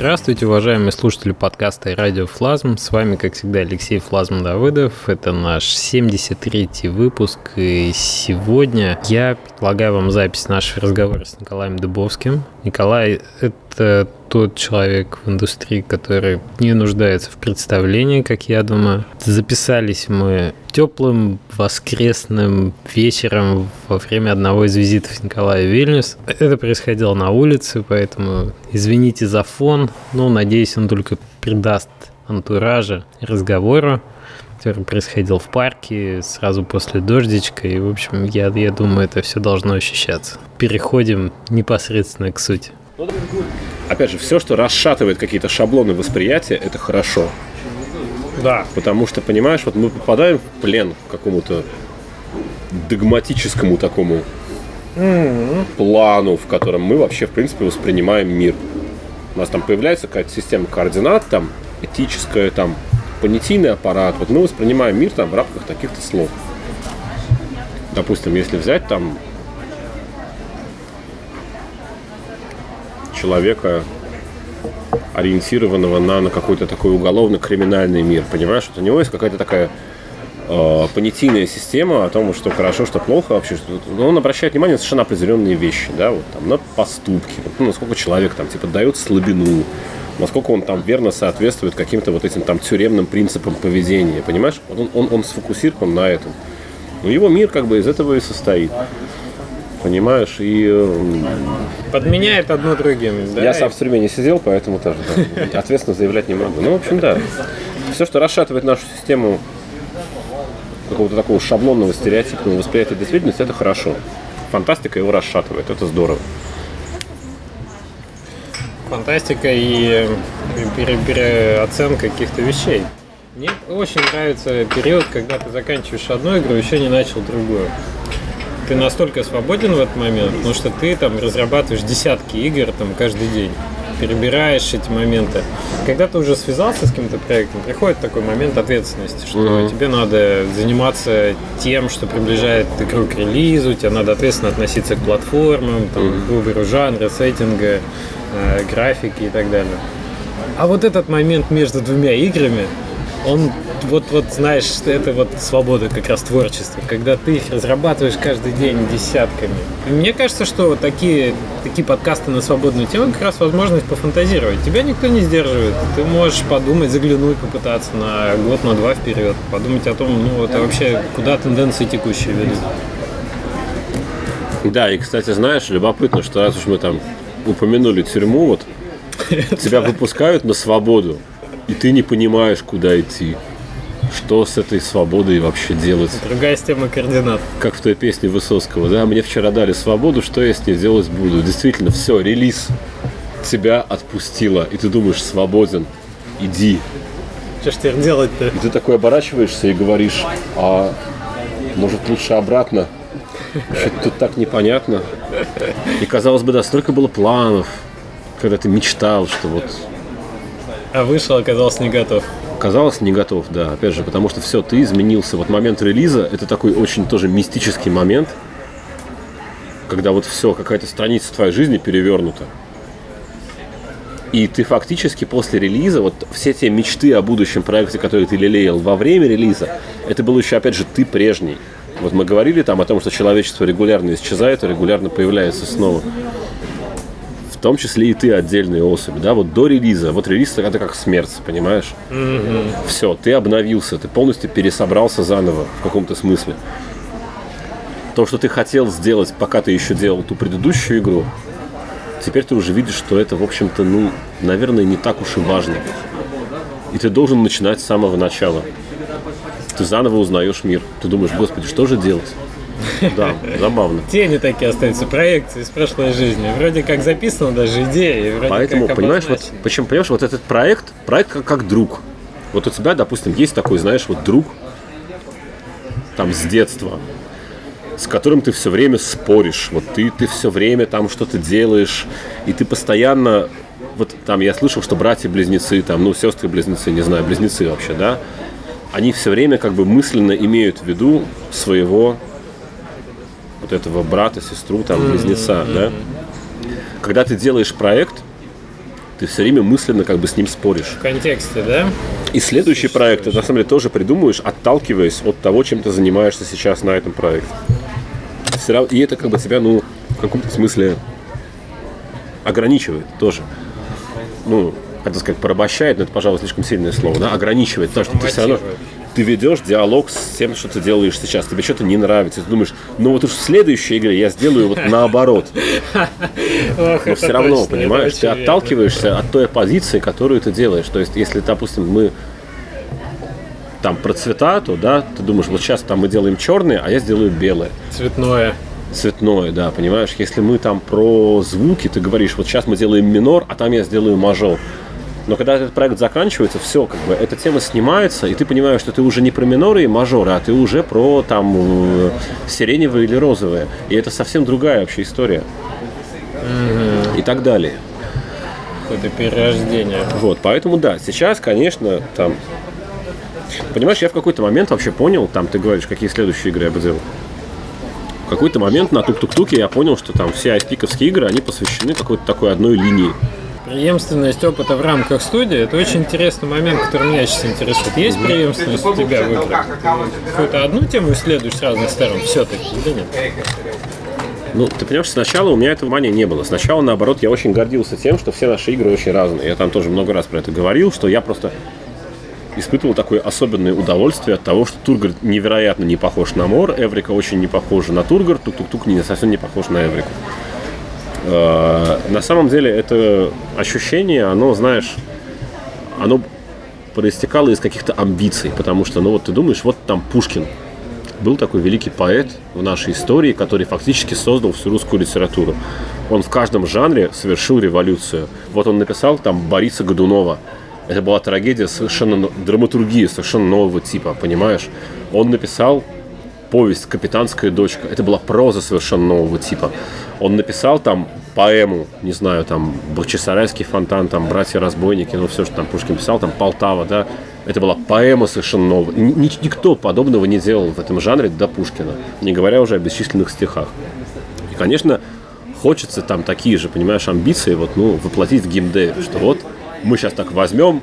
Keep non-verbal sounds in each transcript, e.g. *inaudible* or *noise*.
Здравствуйте, уважаемые слушатели подкаста радио Флазм. С вами, как всегда, Алексей Флазм Давыдов. Это наш 73-й выпуск. И сегодня я предлагаю вам запись нашего разговора с Николаем Дубовским. Николай – это тот человек в индустрии, который не нуждается в представлении, как я думаю. Записались мы теплым воскресным вечером во время одного из визитов Николая Вильнюс. Это происходило на улице, поэтому извините за фон. Ну, надеюсь, он только придаст антуража разговору который происходил в парке сразу после дождичка. И, в общем, я, я думаю, это все должно ощущаться. Переходим непосредственно к сути. Опять же, все, что расшатывает какие-то шаблоны восприятия, это хорошо. Да. Потому что, понимаешь, вот мы попадаем в плен к какому-то догматическому такому mm-hmm. плану, в котором мы вообще, в принципе, воспринимаем мир. У нас там появляется какая-то система координат, там, этическая, там, понятийный аппарат. Вот мы воспринимаем мир там в рамках таких-то слов. Допустим, если взять там человека, ориентированного на, на какой-то такой уголовно-криминальный мир. Понимаешь, вот у него есть какая-то такая э, понятийная система о том, что хорошо, что плохо вообще. Что, но он обращает внимание на совершенно определенные вещи, да, вот там на поступки, ну, насколько человек там типа дает слабину, насколько он там верно соответствует каким-то вот этим там тюремным принципам поведения, понимаешь? Он, он, он сфокусирован на этом. Но его мир как бы из этого и состоит. Понимаешь, и... Э, Подменяет одно другим, да? Я сам в тюрьме не сидел, поэтому тоже да, ответственно заявлять не могу. Ну, в общем, да. Все, что расшатывает нашу систему какого-то такого шаблонного стереотипного восприятия действительности, это хорошо. Фантастика его расшатывает, это здорово. Фантастика и пере переоценка каких-то вещей. Мне очень нравится период, когда ты заканчиваешь одну игру, еще не начал другую ты настолько свободен в этот момент, потому что ты там разрабатываешь десятки игр там каждый день перебираешь эти моменты. Когда ты уже связался с каким-то проектом, приходит такой момент ответственности, что mm-hmm. тебе надо заниматься тем, что приближает игру к релизу, тебе надо ответственно относиться к платформам, там, mm-hmm. к выбору жанра, сеттинга, э, графики и так далее. А вот этот момент между двумя играми, он вот, вот знаешь, это вот свобода как раз творчества, когда ты их разрабатываешь каждый день десятками. И мне кажется, что вот такие, такие подкасты на свободную тему как раз возможность пофантазировать. Тебя никто не сдерживает. Ты можешь подумать, заглянуть, попытаться на год, на два вперед, подумать о том, ну, это вообще куда тенденции текущие ведут. Да, и, кстати, знаешь, любопытно, что раз уж мы там упомянули тюрьму, вот *laughs* тебя выпускают на свободу, и ты не понимаешь, куда идти что с этой свободой вообще делать. Другая система координат. Как в той песне Высоцкого, да, мне вчера дали свободу, что я с ней делать буду. Действительно, все, релиз тебя отпустила, и ты думаешь, свободен, иди. Что ж теперь делать-то? И ты такой оборачиваешься и говоришь, а может лучше обратно? Что-то тут так непонятно. И казалось бы, да, столько было планов, когда ты мечтал, что вот... А вышел, оказался не готов оказалось не готов, да, опять же, потому что все, ты изменился. Вот момент релиза, это такой очень тоже мистический момент, когда вот все, какая-то страница твоей жизни перевернута. И ты фактически после релиза, вот все те мечты о будущем проекте, которые ты лелеял во время релиза, это был еще, опять же, ты прежний. Вот мы говорили там о том, что человечество регулярно исчезает, а регулярно появляется снова том числе и ты отдельная особь, да, вот до релиза, вот релиз это как смерть, понимаешь? Mm-hmm. Все, ты обновился, ты полностью пересобрался заново в каком-то смысле. То, что ты хотел сделать, пока ты еще делал ту предыдущую игру, теперь ты уже видишь, что это, в общем-то, ну, наверное, не так уж и важно. И ты должен начинать с самого начала. Ты заново узнаешь мир. Ты думаешь, господи, что же делать? Да, забавно. Тени такие остаются, проекции из прошлой жизни. Вроде как записана даже идея. Вроде Поэтому, как понимаешь, вот, почему, понимаешь, вот этот проект, проект как, как друг. Вот у тебя, допустим, есть такой, знаешь, вот друг, там, с детства, с которым ты все время споришь. Вот ты, ты все время там что-то делаешь, и ты постоянно... Вот там я слышал, что братья-близнецы, там, ну, сестры-близнецы, не знаю, близнецы вообще, да, они все время как бы мысленно имеют в виду своего вот этого брата, сестру, там, близнеца, mm-hmm. да. Когда ты делаешь проект, Ты все время мысленно как бы с ним споришь. В контексте, да? И следующий проект ты на самом деле тоже придумываешь, отталкиваясь от того, чем ты занимаешься сейчас на этом проекте. И это как бы тебя, ну, в каком-то смысле ограничивает тоже. Ну, хотел сказать, порабощает, но это, пожалуй, слишком сильное слово, да, ограничивает, потому что ты все равно. Ты ведешь диалог с тем, что ты делаешь сейчас. Тебе что-то не нравится. Ты думаешь, ну вот уж в следующей игре я сделаю вот наоборот. *laughs* Но все равно, понимаешь, ты отталкиваешься от той позиции, которую ты делаешь. То есть, если, допустим, мы там про цвета, то да, ты думаешь, вот сейчас там мы делаем черные, а я сделаю белое. Цветное. Цветное, да, понимаешь? Если мы там про звуки, ты говоришь, вот сейчас мы делаем минор, а там я сделаю мажор. Но когда этот проект заканчивается, все, как бы, эта тема снимается, и ты понимаешь, что ты уже не про миноры и мажоры, а ты уже про там э, сиреневые или розовые. И это совсем другая вообще история. И так далее. Это перерождение. Вот, поэтому да, сейчас, конечно, там... Понимаешь, я в какой-то момент вообще понял, там ты говоришь, какие следующие игры я бы делал. В какой-то момент на тук-тук-туке я понял, что там все айспиковские игры, они посвящены какой-то такой одной линии. Преемственность опыта в рамках студии – это очень интересный момент, который меня сейчас интересует. Есть преемственность у тебя в играх? Ты Какую-то одну тему исследуешь с разных сторон все-таки или нет? Ну, ты понимаешь, сначала у меня этого внимания не было. Сначала, наоборот, я очень гордился тем, что все наши игры очень разные. Я там тоже много раз про это говорил, что я просто испытывал такое особенное удовольствие от того, что Тургор невероятно не похож на Мор, Эврика очень не похожа на Тургор, Тук-Тук-Тук не, совсем не похож на Эврику. Э, На самом деле это ощущение, оно, знаешь, оно проистекало из каких-то амбиций, потому что, ну вот ты думаешь, вот там Пушкин, был такой великий поэт в нашей истории, который фактически создал всю русскую литературу. Он в каждом жанре совершил революцию. Вот он написал там Бориса Годунова. Это была трагедия совершенно, но- драматургия совершенно нового типа, понимаешь? Он написал повесть «Капитанская дочка». Это была проза совершенно нового типа. Он написал там поэму, не знаю, там Бахчисарайский фонтан, там братья-разбойники, ну все, что там Пушкин писал, там Полтава, да. Это была поэма совершенно новая. Ни- ни- никто подобного не делал в этом жанре до Пушкина, не говоря уже о бесчисленных стихах. И, конечно, хочется там такие же, понимаешь, амбиции вот, ну, воплотить в геймдеве, что вот мы сейчас так возьмем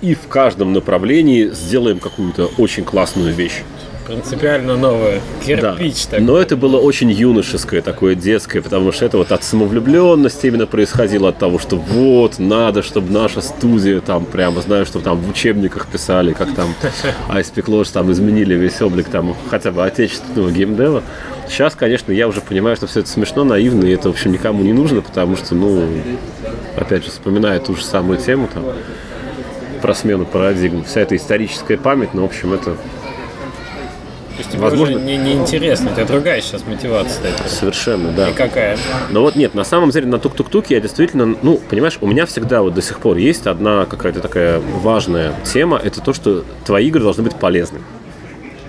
и в каждом направлении сделаем какую-то очень классную вещь. Принципиально новое. Да. Кирпич такой. Но это было очень юношеское, такое детское, потому что это вот от самовлюбленности именно происходило, от того, что вот, надо, чтобы наша студия там прямо, знаю, что там в учебниках писали, как там *laughs* Айспик Лодж там изменили весь облик там хотя бы отечественного геймдева. Сейчас, конечно, я уже понимаю, что все это смешно, наивно, и это, в общем, никому не нужно, потому что, ну, опять же, вспоминая ту же самую тему там, про смену парадигм, вся эта историческая память, ну, в общем, это То есть тебе возможно- уже не, не интересно, у тебя другая сейчас мотивация стоит. совершенно, да. И какая? Но вот нет, на самом деле на тук-тук-туке я действительно, ну, понимаешь, у меня всегда вот до сих пор есть одна какая-то такая важная тема, это то, что твои игры должны быть полезны.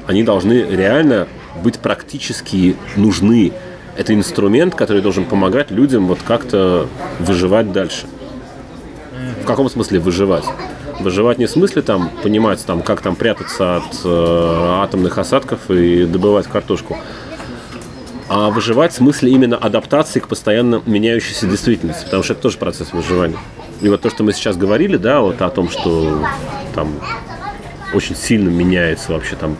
Они должны реально быть практически нужны. Это инструмент, который должен помогать людям вот как-то выживать дальше. В каком смысле выживать? Выживать не в смысле там понимать, там, как там прятаться от э, атомных осадков и добывать картошку, а выживать в смысле именно адаптации к постоянно меняющейся действительности, потому что это тоже процесс выживания. И вот то, что мы сейчас говорили, да, вот о том, что там очень сильно меняется вообще там,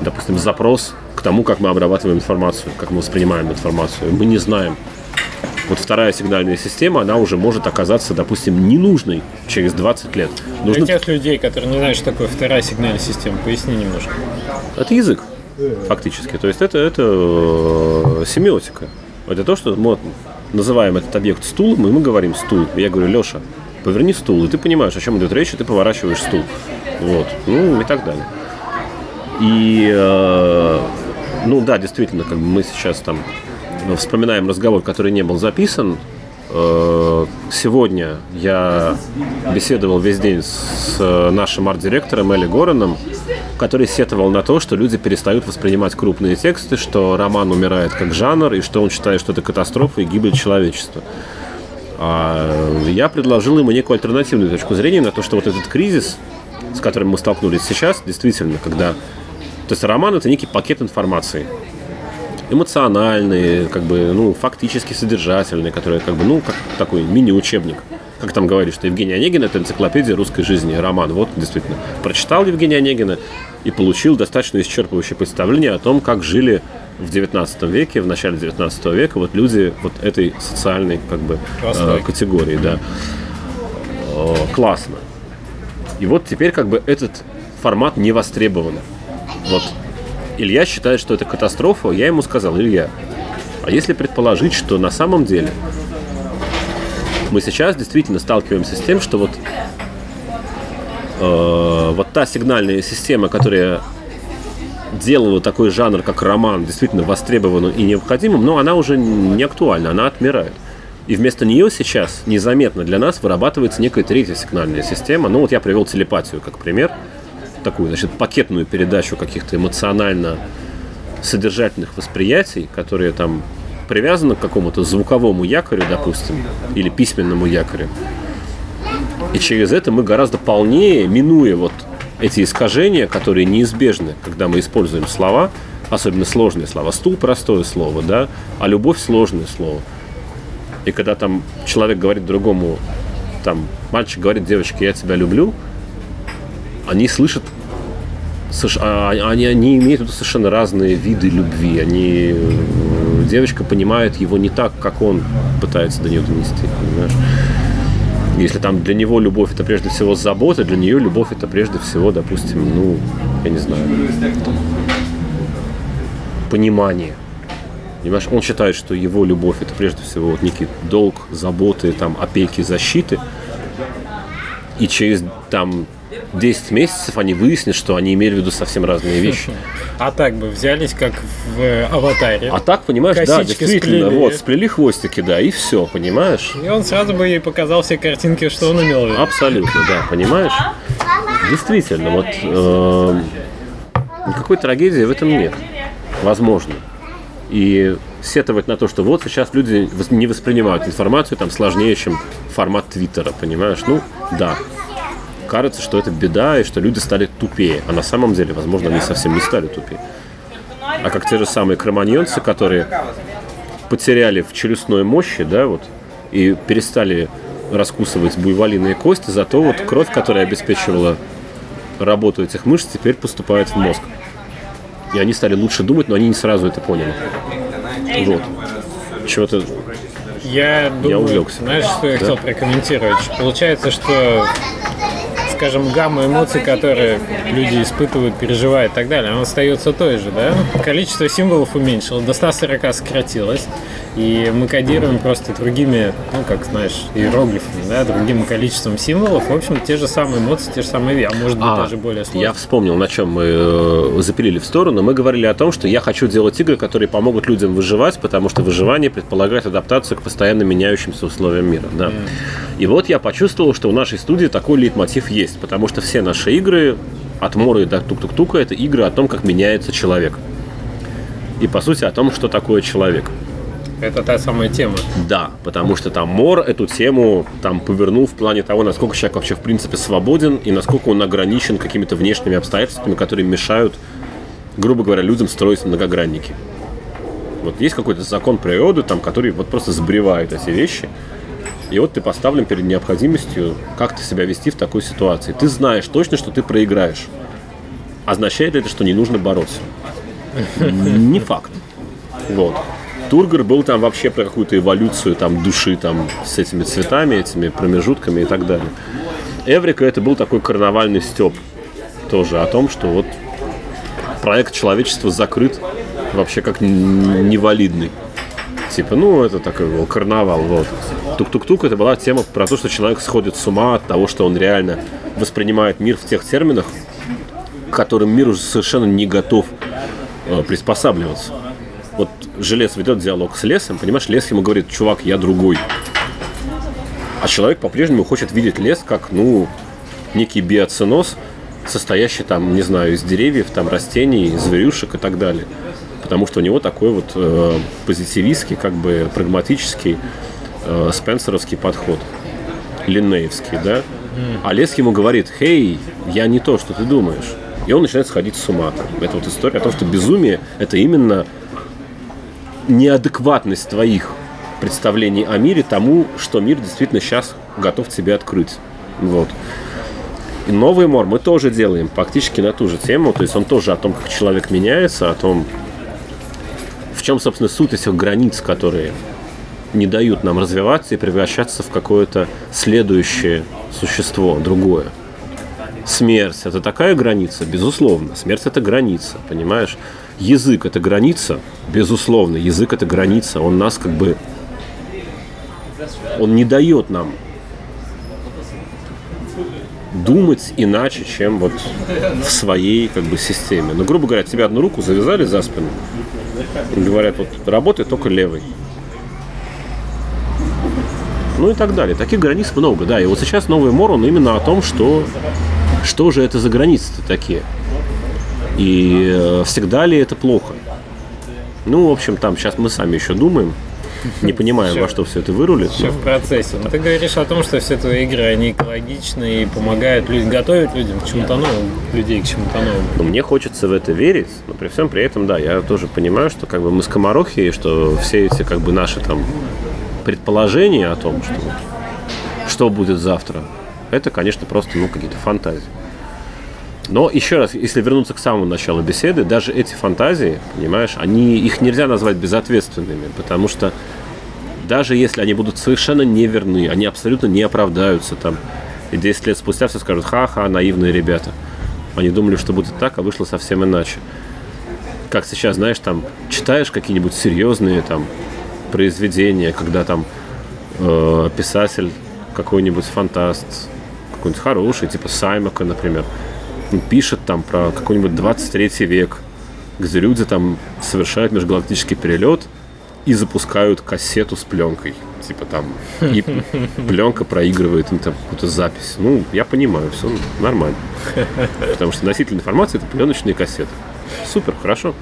допустим, запрос к тому, как мы обрабатываем информацию, как мы воспринимаем информацию. Мы не знаем. Вот вторая сигнальная система, она уже может оказаться, допустим, ненужной через 20 лет. Для Нужно тех людей, которые не знают, что такое вторая сигнальная система, поясни немножко. Это язык, фактически. То есть это, это э, семиотика. Это то, что мы называем этот объект стулом, и мы говорим стул. И я говорю, Леша, поверни стул, и ты понимаешь, о чем идет речь, и ты поворачиваешь стул. Вот. Ну и так далее. И, э, ну да, действительно, как бы мы сейчас там вспоминаем разговор, который не был записан. Э, Сегодня я беседовал весь день с э, нашим арт-директором Элли Гораном, который сетовал на то, что люди перестают воспринимать крупные тексты, что роман умирает как жанр, и что он считает, что это катастрофа и гибель человечества. А я предложил ему некую альтернативную точку зрения на то, что вот этот кризис, с которым мы столкнулись сейчас, действительно, когда... То есть роман – это некий пакет информации, эмоциональный, как бы, ну, фактически содержательный, который, как бы, ну, как такой мини-учебник. как там говорили, что Евгений Онегин – это энциклопедия русской жизни, роман. Вот, действительно, прочитал Евгения Онегина и получил достаточно исчерпывающее представление о том, как жили в 19 веке, в начале 19 века вот люди вот этой социальной как бы э, категории, да. О, классно. И вот теперь как бы этот формат не востребован. Вот Илья считает, что это катастрофа, я ему сказал, Илья, а если предположить, что на самом деле мы сейчас действительно сталкиваемся с тем, что вот, э, вот та сигнальная система, которая делала такой жанр, как роман, действительно востребованным и необходимым, но она уже не актуальна, она отмирает. И вместо нее сейчас незаметно для нас вырабатывается некая третья сигнальная система. Ну вот я привел телепатию как пример. Такую, значит, пакетную передачу каких-то эмоционально содержательных восприятий, которые там привязаны к какому-то звуковому якорю, допустим, или письменному якорю. И через это мы гораздо полнее, минуя вот эти искажения, которые неизбежны, когда мы используем слова, особенно сложные слова. Стул – простое слово, да, а любовь – сложное слово. И когда там человек говорит другому, там, мальчик говорит девочке, я тебя люблю, они слышат, а, они, они имеют совершенно разные виды любви. Они, э, девочка понимает его не так, как он пытается до нее донести, понимаешь? Если там для него любовь это прежде всего забота, для нее любовь это прежде всего, допустим, ну, я не знаю, понимание. Понимаешь, он считает, что его любовь это прежде всего вот некий долг, заботы, там, опеки, защиты. И через там 10 месяцев они выяснят, что они имели в виду совсем разные вещи. А так бы взялись, как в «Аватаре». А так, понимаешь, да, действительно, сплели. вот, сплели хвостики, да, и все, понимаешь? И он сразу бы ей показал все картинки, что он имел в виду. Абсолютно, да, понимаешь? Действительно, вот э, никакой трагедии в этом нет. Возможно. И сетовать на то, что вот сейчас люди не воспринимают информацию там сложнее, чем формат Твиттера, понимаешь? Ну, да, кажется, что это беда и что люди стали тупее. А на самом деле, возможно, они совсем не стали тупее. А как те же самые кроманьонцы, которые потеряли в челюстной мощи, да, вот, и перестали раскусывать буйволиные кости, зато вот кровь, которая обеспечивала работу этих мышц, теперь поступает в мозг. И они стали лучше думать, но они не сразу это поняли. Вот. Чего-то я думаю, я увлекся. Знаешь, что я да? хотел прокомментировать? Получается, что скажем, гамма эмоций, которые люди испытывают, переживают и так далее, она остается той же, да? Количество символов уменьшилось, до 140 сократилось, и мы кодируем просто другими, ну, как знаешь, иероглифами, да, другим количеством символов, в общем, те же самые эмоции, те же самые, а может быть а, даже более сложные. Я вспомнил, на чем мы э, запилили в сторону. Мы говорили о том, что я хочу делать игры, которые помогут людям выживать, потому что выживание предполагает адаптацию к постоянно меняющимся условиям мира, да. Mm. И вот я почувствовал, что у нашей студии такой лейтмотив есть есть, потому что все наши игры от Моры до Тук-Тук-Тука это игры о том, как меняется человек. И по сути о том, что такое человек. Это та самая тема. Да, потому что там Мор эту тему там повернул в плане того, насколько человек вообще в принципе свободен и насколько он ограничен какими-то внешними обстоятельствами, которые мешают, грубо говоря, людям строить многогранники. Вот есть какой-то закон природы, там, который вот просто сбривает эти вещи. И вот ты поставлен перед необходимостью как-то себя вести в такой ситуации. Ты знаешь точно, что ты проиграешь. Означает ли это, что не нужно бороться? Не факт. Вот. Тургор был там вообще про какую-то эволюцию там души там с этими цветами, этими промежутками и так далее. Эврика это был такой карнавальный степ тоже о том, что вот проект человечества закрыт вообще как невалидный. Типа, ну, это такой был карнавал, вот. Тук-тук-тук это была тема про то, что человек сходит с ума от того, что он реально воспринимает мир в тех терминах, к которым мир уже совершенно не готов э, приспосабливаться. Вот желез ведет диалог с лесом, понимаешь, лес ему говорит, чувак, я другой. А человек по-прежнему хочет видеть лес как, ну, некий биоценоз, состоящий там, не знаю, из деревьев, там растений, зверюшек и так далее потому что у него такой вот э, позитивистский, как бы прагматический э, спенсеровский подход, линнеевский, да. А Лес ему говорит, «Хей, я не то, что ты думаешь». И он начинает сходить с ума. Это вот история о том, что безумие – это именно неадекватность твоих представлений о мире тому, что мир действительно сейчас готов тебе открыть. Вот. И новый мор мы тоже делаем практически на ту же тему. То есть он тоже о том, как человек меняется, о том, в чем, собственно, суть этих границ, которые не дают нам развиваться и превращаться в какое-то следующее существо, другое. Смерть – это такая граница? Безусловно. Смерть – это граница, понимаешь? Язык – это граница? Безусловно. Язык – это граница. Он нас как бы... Он не дает нам думать иначе, чем вот в своей как бы системе. Ну, грубо говоря, тебе одну руку завязали за спину, говорят, вот работай только левой. Ну и так далее. Таких границ много, да. И вот сейчас новый мор, он именно о том, что, что же это за границы-то такие. И э, всегда ли это плохо? Ну, в общем, там сейчас мы сами еще думаем не понимаем, во что все это вырулит. Все но... в процессе. Но ты говоришь о том, что все твои игры, они экологичны и помогают людям, готовят людям к чему-то новому, людей к чему-то новому. Ну, мне хочется в это верить, но при всем при этом, да, я тоже понимаю, что как бы мы скоморохи, и что все эти как бы наши там предположения о том, что что будет завтра, это, конечно, просто ну, какие-то фантазии. Но еще раз, если вернуться к самому началу беседы, даже эти фантазии, понимаешь, они, их нельзя назвать безответственными, потому что даже если они будут совершенно неверны, они абсолютно не оправдаются там, и 10 лет спустя все скажут, ха-ха, наивные ребята. Они думали, что будет так, а вышло совсем иначе. Как сейчас, знаешь, там, читаешь какие-нибудь серьезные там произведения, когда там э, писатель какой-нибудь фантаст, какой-нибудь хороший, типа Саймака, например, пишет там про какой-нибудь 23 век, где люди там совершают межгалактический перелет и запускают кассету с пленкой. Типа там, и пленка проигрывает им там какую-то запись. Ну, я понимаю, все нормально. Потому что носитель информации это пленочные кассеты. Супер, хорошо.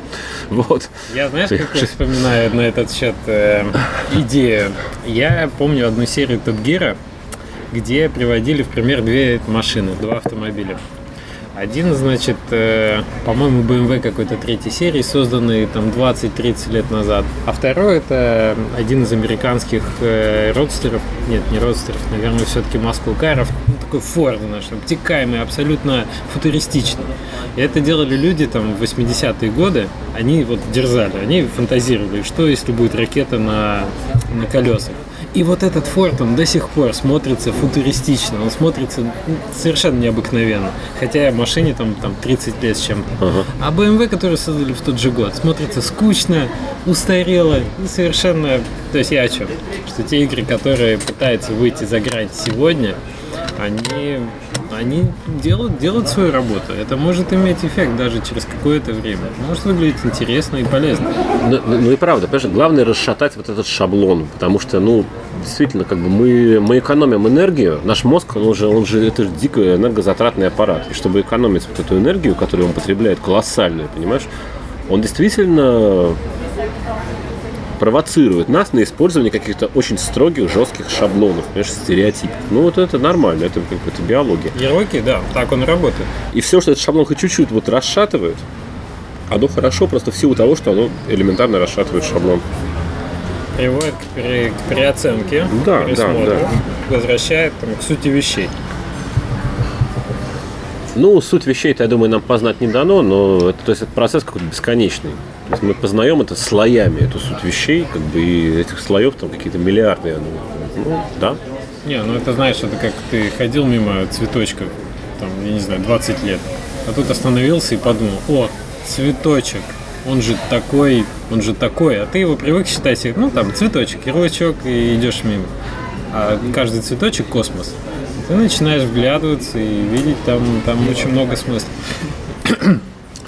Вот. Я, знаешь, как я вспоминаю на этот счет э, идею. Я помню одну серию Топ Гира, где приводили в пример две машины, два автомобиля. Один, значит, э, по-моему, BMW какой-то третьей серии, созданный там 20-30 лет назад. А второй это один из американских э, родстеров, нет, не родстеров, наверное, все-таки маскулкаров, ну, такой Ford наш, обтекаемый, абсолютно футуристичный. И это делали люди там в 80-е годы, они вот дерзали, они фантазировали, что если будет ракета на, на колесах. И вот этот форт, он до сих пор смотрится футуристично, он смотрится совершенно необыкновенно. Хотя машине там, там 30 лет с чем-то. Ага. А BMW, который создали в тот же год, смотрится скучно, устарело и совершенно... То есть я о чем? Что те игры, которые пытаются выйти за грань сегодня, они они делают, делают свою работу. Это может иметь эффект даже через какое-то время. Может выглядеть интересно и полезно. Ну, ну, ну и правда, понимаешь, главное расшатать вот этот шаблон, потому что, ну, действительно, как бы мы, мы экономим энергию, наш мозг, он же, он же, это же дико энергозатратный аппарат. И чтобы экономить вот эту энергию, которую он потребляет, колоссальную, понимаешь, он действительно провоцирует нас на использование каких-то очень строгих, жестких шаблонов, понимаешь, стереотипов. Ну, вот это нормально, это как бы это биология. Ярлыки, да, так он работает. И все, что этот шаблон хоть чуть-чуть вот расшатывает, оно хорошо просто в силу того, что оно элементарно расшатывает шаблон. Приводит к, пере, к переоценке, да, да, да. возвращает там, к сути вещей. Ну, суть вещей-то, я думаю, нам познать не дано, но это, то есть, это процесс какой-то бесконечный. То есть мы познаем это слоями, эту суть вещей, как бы и этих слоев там какие-то миллиарды, думаю. Ну, да. Не, ну это знаешь, это как ты ходил мимо цветочка, там, я не знаю, 20 лет, а тут остановился и подумал, о, цветочек, он же такой, он же такой, а ты его привык считать, ну там цветочек, ярлычок, и идешь мимо. А каждый цветочек космос. Ты начинаешь вглядываться и видеть там, там очень много смысла.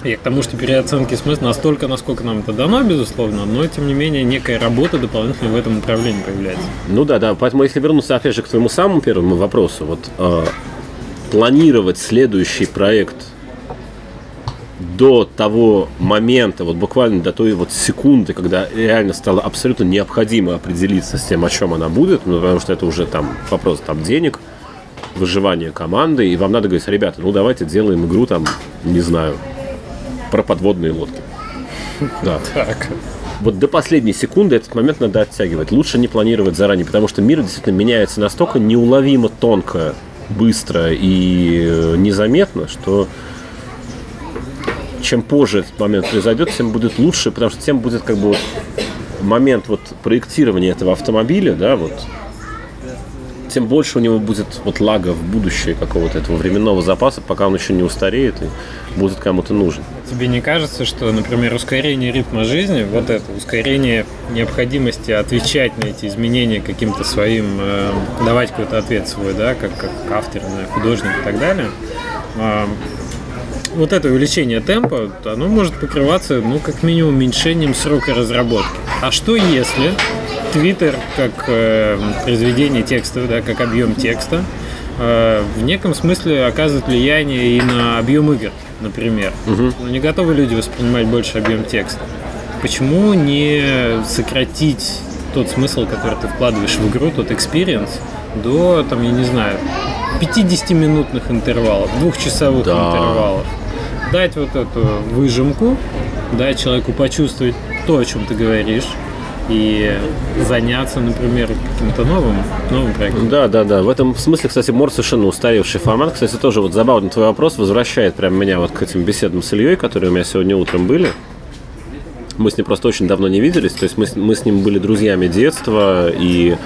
И к тому, что переоценки смысла настолько, насколько нам это дано, безусловно, но тем не менее некая работа дополнительная в этом направлении появляется. Ну да, да. Поэтому если вернуться опять же к твоему самому первому вопросу, вот э, планировать следующий проект до того момента, вот буквально до той вот секунды, когда реально стало абсолютно необходимо определиться с тем, о чем она будет, ну, потому что это уже там вопрос там денег, выживания команды, и вам надо говорить, ребята, ну давайте делаем игру там, не знаю, про подводные лодки. Да. Так. вот до последней секунды этот момент надо оттягивать. Лучше не планировать заранее, потому что мир действительно меняется настолько неуловимо тонко, быстро и э, незаметно, что чем позже этот момент произойдет, тем будет лучше, потому что тем будет как бы вот момент вот проектирования этого автомобиля, да, вот тем больше у него будет вот лага в будущее какого-то этого временного запаса, пока он еще не устареет и будет кому-то нужен. Тебе не кажется, что, например, ускорение ритма жизни, вот это ускорение необходимости отвечать на эти изменения каким-то своим, э, давать какой-то ответ свой, да, как, как автор, художник и так далее, э, вот это увеличение темпа, оно может покрываться, ну, как минимум, уменьшением срока разработки. А что если Твиттер как э, произведение текста, да, как объем текста, э, в неком смысле оказывает влияние и на объем игр, например. Угу. Но не готовы люди воспринимать больше объем текста. Почему не сократить тот смысл, который ты вкладываешь в игру, тот experience, до, там, я не знаю, 50-минутных интервалов, двухчасовых да. интервалов. Дать вот эту выжимку, дать человеку почувствовать то, о чем ты говоришь, и заняться, например, каким-то новым, новым проектом. Да, да, да. В этом смысле, кстати, Мор совершенно устаревший формат. Кстати, тоже вот забавный твой вопрос возвращает прямо меня вот к этим беседам с Ильей, которые у меня сегодня утром были. Мы с ним просто очень давно не виделись, то есть мы, мы с ним были друзьями детства, и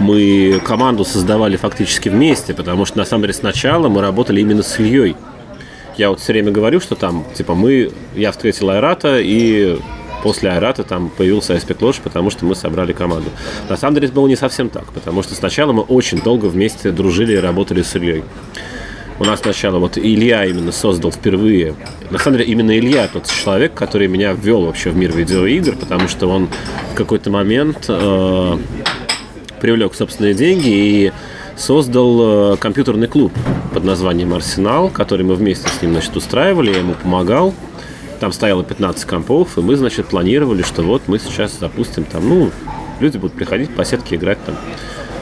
мы команду создавали фактически вместе, потому что на самом деле сначала мы работали именно с Ильей. Я вот все время говорю, что там, типа, мы, я встретил Айрата, и после Айрата там появился Аспект Лодж, потому что мы собрали команду. На самом деле это было не совсем так, потому что сначала мы очень долго вместе дружили и работали с Ильей. У нас сначала вот Илья именно создал впервые. На самом деле именно Илья тот человек, который меня ввел вообще в мир видеоигр, потому что он в какой-то момент э, привлек собственные деньги и создал э, компьютерный клуб под названием «Арсенал», который мы вместе с ним значит, устраивали, я ему помогал. Там стояло 15 компов, и мы, значит, планировали, что вот мы сейчас запустим там, ну, люди будут приходить по сетке играть там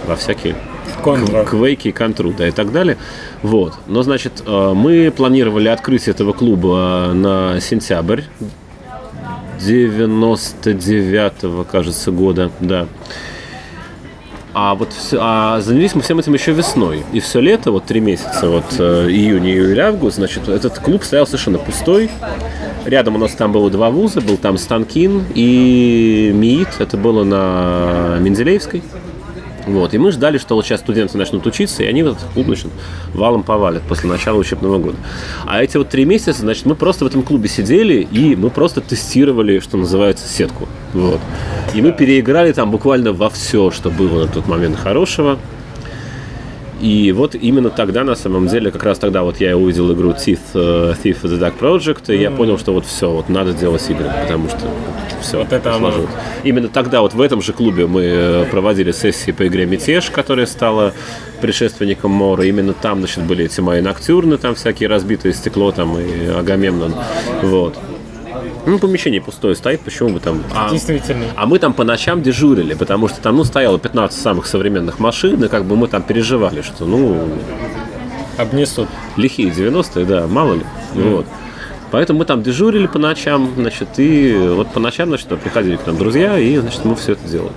во всякие Контра. квейки, контру, да, и так далее. Вот. Но, значит, э, мы планировали открытие этого клуба на сентябрь 99-го, кажется, года, да. А вот все, а занялись мы всем этим еще весной. И все лето, вот три месяца, вот э, июнь, июль, август, значит, этот клуб стоял совершенно пустой. Рядом у нас там было два вуза, был там Станкин и МИИТ, это было на Менделеевской. Вот, и мы ждали, что вот сейчас студенты начнут учиться, и они в этот клуб значит, валом повалят после начала учебного года. А эти вот три месяца, значит, мы просто в этом клубе сидели, и мы просто тестировали, что называется, сетку. Вот. И мы переиграли там буквально во все, что было на тот момент хорошего. И вот именно тогда, на самом деле, как раз тогда вот я увидел игру Thief, uh, Thief the Dark Project, и mm. я понял, что вот все, вот надо делать игры, потому что все вот это оно. Именно тогда вот в этом же клубе мы э, проводили сессии по игре Мятеж, которая стала предшественником Мора. Именно там, значит, были эти мои ноктюрны, там всякие разбитые стекло, там и Агамемнон. Вот. Ну, помещение пустое стоит, почему бы там... А, Действительно. А мы там по ночам дежурили, потому что там, ну, стояло 15 самых современных машин, и как бы мы там переживали, что, ну... Обнесут. Лихие 90-е, да, мало ли. Mm. Вот. Поэтому мы там дежурили по ночам, значит, и вот по ночам, значит, приходили к нам друзья, и, значит, мы все это делали.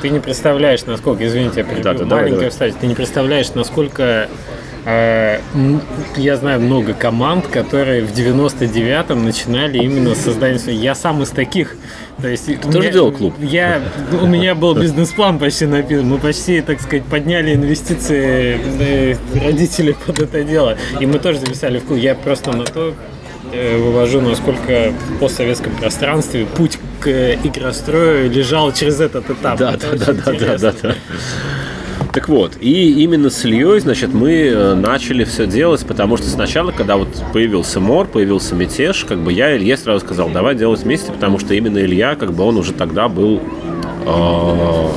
Ты не представляешь, насколько, извините, я перебью, да, да, маленькая встать, ты не представляешь, насколько я знаю много команд, которые в 99-м начинали именно с создания... Я сам из таких. То есть, Ты тоже делал клуб? Я, у меня был *laughs* бизнес-план почти написан. Мы почти, так сказать, подняли инвестиции э, родителей *laughs* под это дело. И мы тоже записали в клуб. Я просто на то э, вывожу, насколько в постсоветском пространстве путь к игрострою лежал через этот этап. Да, да, да, да, да, да, да. Так вот, и именно с Ильей, значит, мы э, начали все делать, потому что сначала, когда вот появился Мор, появился мятеж, как бы я Илье сразу сказал, давай делать вместе, потому что именно Илья, как бы он уже тогда был э,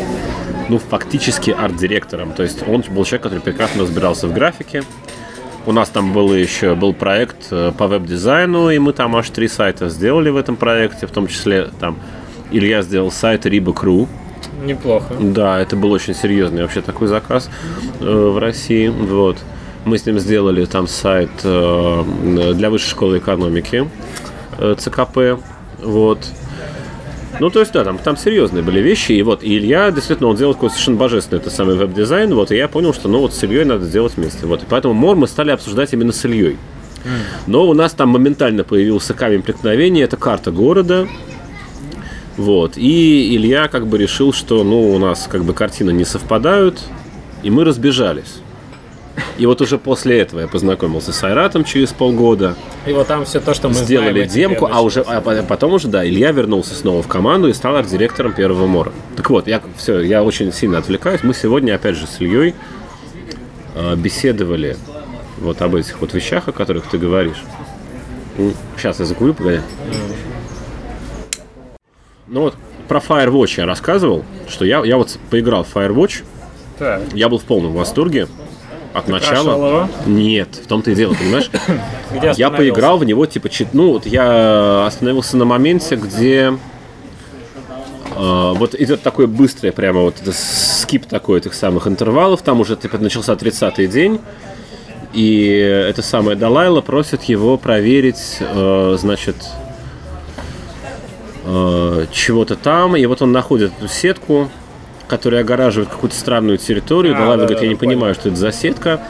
ну, фактически арт-директором. То есть он был человек, который прекрасно разбирался в графике. У нас там был еще был проект э, по веб-дизайну, и мы там аж три сайта сделали в этом проекте, в том числе там Илья сделал сайт Riba.ru, Неплохо. Да, это был очень серьезный вообще такой заказ э, в России. Вот. Мы с ним сделали там сайт э, для высшей школы экономики э, ЦКП. Вот. Ну, то есть, да, там, там серьезные были вещи. И вот и Илья, действительно, он делал какой совершенно божественный это самый веб-дизайн. Вот, и я понял, что, ну, вот с Ильей надо сделать вместе. Вот, и поэтому Мор мы стали обсуждать именно с Ильей. Но у нас там моментально появился камень преткновения. Это карта города. Вот. И Илья как бы решил, что, ну, у нас как бы картины не совпадают. И мы разбежались. И вот уже после этого я познакомился с Айратом через полгода. И вот там все то, что мы Сделали знаем демку, а уже а по- потом уже, да, Илья вернулся снова в команду и стал арт-директором первого мора. Так вот, я все, я очень сильно отвлекаюсь. Мы сегодня, опять же, с Ильей э, беседовали вот об этих вот вещах, о которых ты говоришь. Сейчас я закурю, погоди. Ну вот, про Firewatch я рассказывал, что я, я вот поиграл в Firewatch, Так. я был в полном восторге от начала. прошел его? Нет, в том-то и дело, понимаешь? *coughs* Где Я поиграл в него, типа, чит- ну, вот я остановился на моменте, где э, вот идет такой быстрый прямо вот это скип такой этих самых интервалов, там уже типа начался 30-й день, и эта самая Далайла просит его проверить, э, значит, э, чего-то там, и вот он находит эту сетку, которая огораживает какую-то странную территорию. А, Далайла да, говорит, да, я не понял. понимаю, что это за сетка.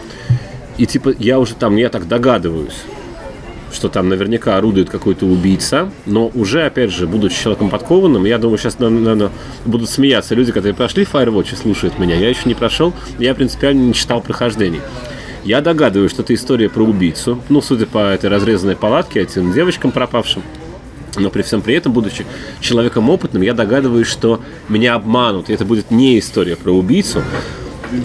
И типа я уже там, я так догадываюсь, что там наверняка орудует какой-то убийца, но уже, опять же, будучи человеком подкованным, я думаю, сейчас, наверное, будут смеяться люди, которые прошли Firewatch и слушают меня. Я еще не прошел, я принципиально не читал прохождений. Я догадываюсь, что это история про убийцу. Ну, судя по этой разрезанной палатке, этим девочкам пропавшим. Но при всем при этом, будучи человеком опытным, я догадываюсь, что меня обманут. И это будет не история про убийцу.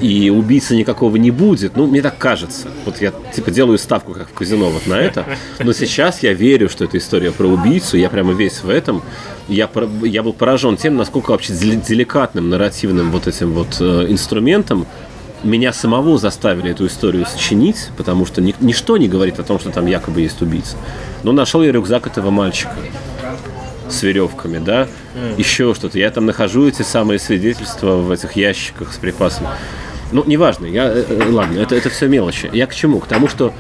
И убийцы никакого не будет. Ну, мне так кажется. Вот я, типа, делаю ставку, как в казино, вот на это. Но сейчас я верю, что это история про убийцу. Я прямо весь в этом. Я, я был поражен тем, насколько вообще дели- деликатным нарративным вот этим вот э, инструментом меня самого заставили эту историю сочинить, потому что ни- ничто не говорит о том, что там якобы есть убийца. Но нашел я рюкзак этого мальчика с веревками, да, еще что-то. Я там нахожу эти самые свидетельства в этих ящиках с припасами. Ну, неважно, я, э, э, ладно, это, это все мелочи. Я к чему? К тому, что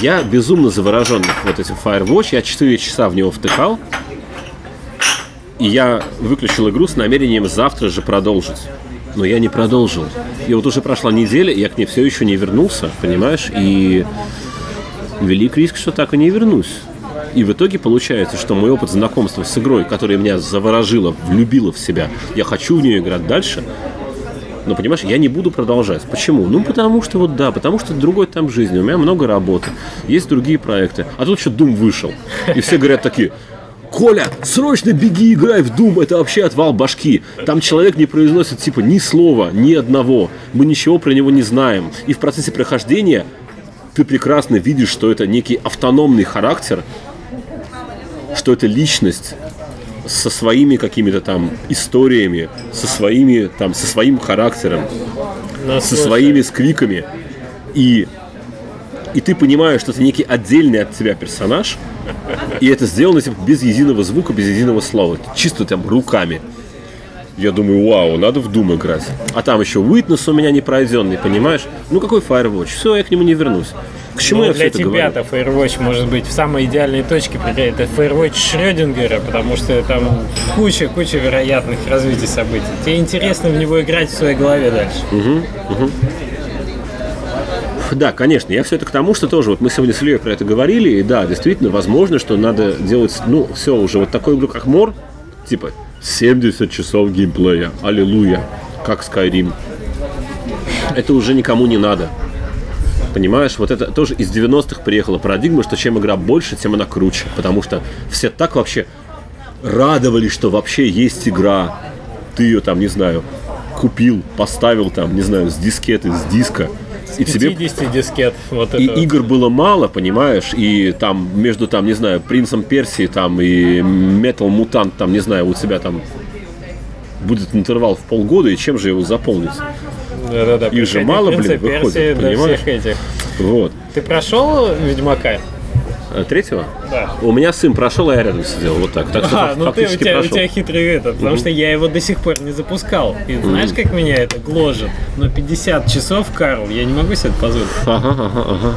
я безумно заворожен вот этим Firewatch, я 4 часа в него втыкал, и я выключил игру с намерением завтра же продолжить. Но я не продолжил. И вот уже прошла неделя, я к ней все еще не вернулся, понимаешь? И велик риск, что так и не вернусь. И в итоге получается, что мой опыт знакомства с игрой, которая меня заворожила, влюбила в себя, я хочу в нее играть дальше, но понимаешь, я не буду продолжать. Почему? Ну, потому что вот да, потому что другой там жизни, у меня много работы, есть другие проекты. А тут еще Doom вышел. И все говорят такие, Коля, срочно беги, играй в Doom, это вообще отвал башки. Там человек не произносит типа ни слова, ни одного. Мы ничего про него не знаем. И в процессе прохождения ты прекрасно видишь, что это некий автономный характер, что это личность со своими какими-то там историями, со своими там, со своим характером, Ну, со слушай, своими скриками. И, и ты понимаешь, что это некий отдельный от тебя персонаж, и это сделано типа, без единого звука, без единого слова, чисто там руками. Я думаю, вау, надо в Doom играть. А там еще Witness у меня не пройденный, понимаешь? Ну какой Firewatch? Все, я к нему не вернусь. К чему Ну, я все для это говорю? тебя-то Firewatch может быть в самой идеальной точке. Это Firewatch Шрёдингера, потому что там куча-куча вероятных развитий событий. Тебе интересно в него играть в своей голове дальше. Да, конечно. Я все это к тому, что тоже вот мы сегодня с Ильей про это говорили, и да, действительно, возможно, что надо делать, ну, все уже, вот такую игру, как Мор, типа 70 часов геймплея, аллилуйя, как Skyrim. Это уже никому не надо. Понимаешь, вот это тоже из 90-х приехала парадигма, что чем игра больше, тем она круче. Потому что все так вообще радовались, что вообще есть игра. Ты ее там, не знаю, купил, поставил там, не знаю, с дискеты, с диска. И тебе 50 дискет. Вот и это игр было мало, понимаешь, и там между там, не знаю, Принцем Персии там и Metal Mutant, там, не знаю, у тебя там будет интервал в полгода, и чем же его заполнить? Да-да-да, их же мало, «Принца блин, выходит, Персии», да, понимаешь? всех этих. Вот. Ты прошел Ведьмака? А Третьего? Да. У меня сын прошел, а я рядом сидел, вот так. Так А, ну ты, у, тебя, у прошел. тебя хитрый этот, потому что я его до сих пор не запускал. И знаешь, как меня это гложет? Но 50 часов, Карл, я не могу себе это позволить. Ага, ага, ага.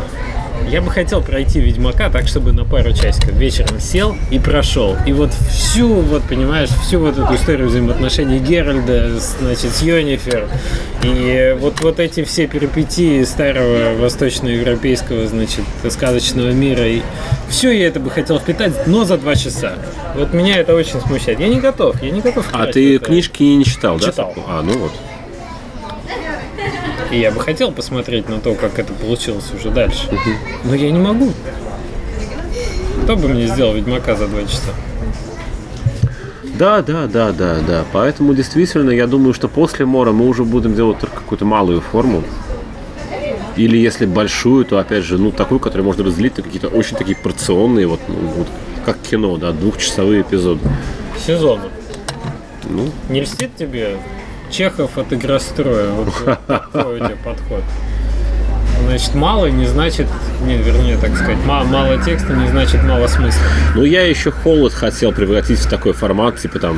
Я бы хотел пройти Ведьмака так, чтобы на пару часиков вечером сел и прошел. И вот всю, вот понимаешь, всю вот эту историю взаимоотношений Геральда, значит, с Йонифер. И вот, вот эти все перипетии старого восточноевропейского, значит, сказочного мира. И все я это бы хотел впитать, но за два часа. Вот меня это очень смущает. Я не готов, я не готов. А ты это. книжки не читал, да? Читал. А, ну вот. И я бы хотел посмотреть на то, как это получилось уже дальше. Но я не могу. Кто бы мне сделал Ведьмака за два часа? Да, да, да, да, да. Поэтому действительно, я думаю, что после Мора мы уже будем делать только какую-то малую форму. Или если большую, то опять же, ну, такую, которую можно разделить на какие-то очень такие порционные, вот, ну, вот как кино, да, двухчасовые эпизоды. Сезона. Ну, Не льстит тебе Чехов от игростроя? Вот, вот такой у тебя подход. Значит, мало не значит, не, вернее, так сказать, мало, мало текста не значит мало смысла. ну, я еще холод хотел превратить в такой формат, типа там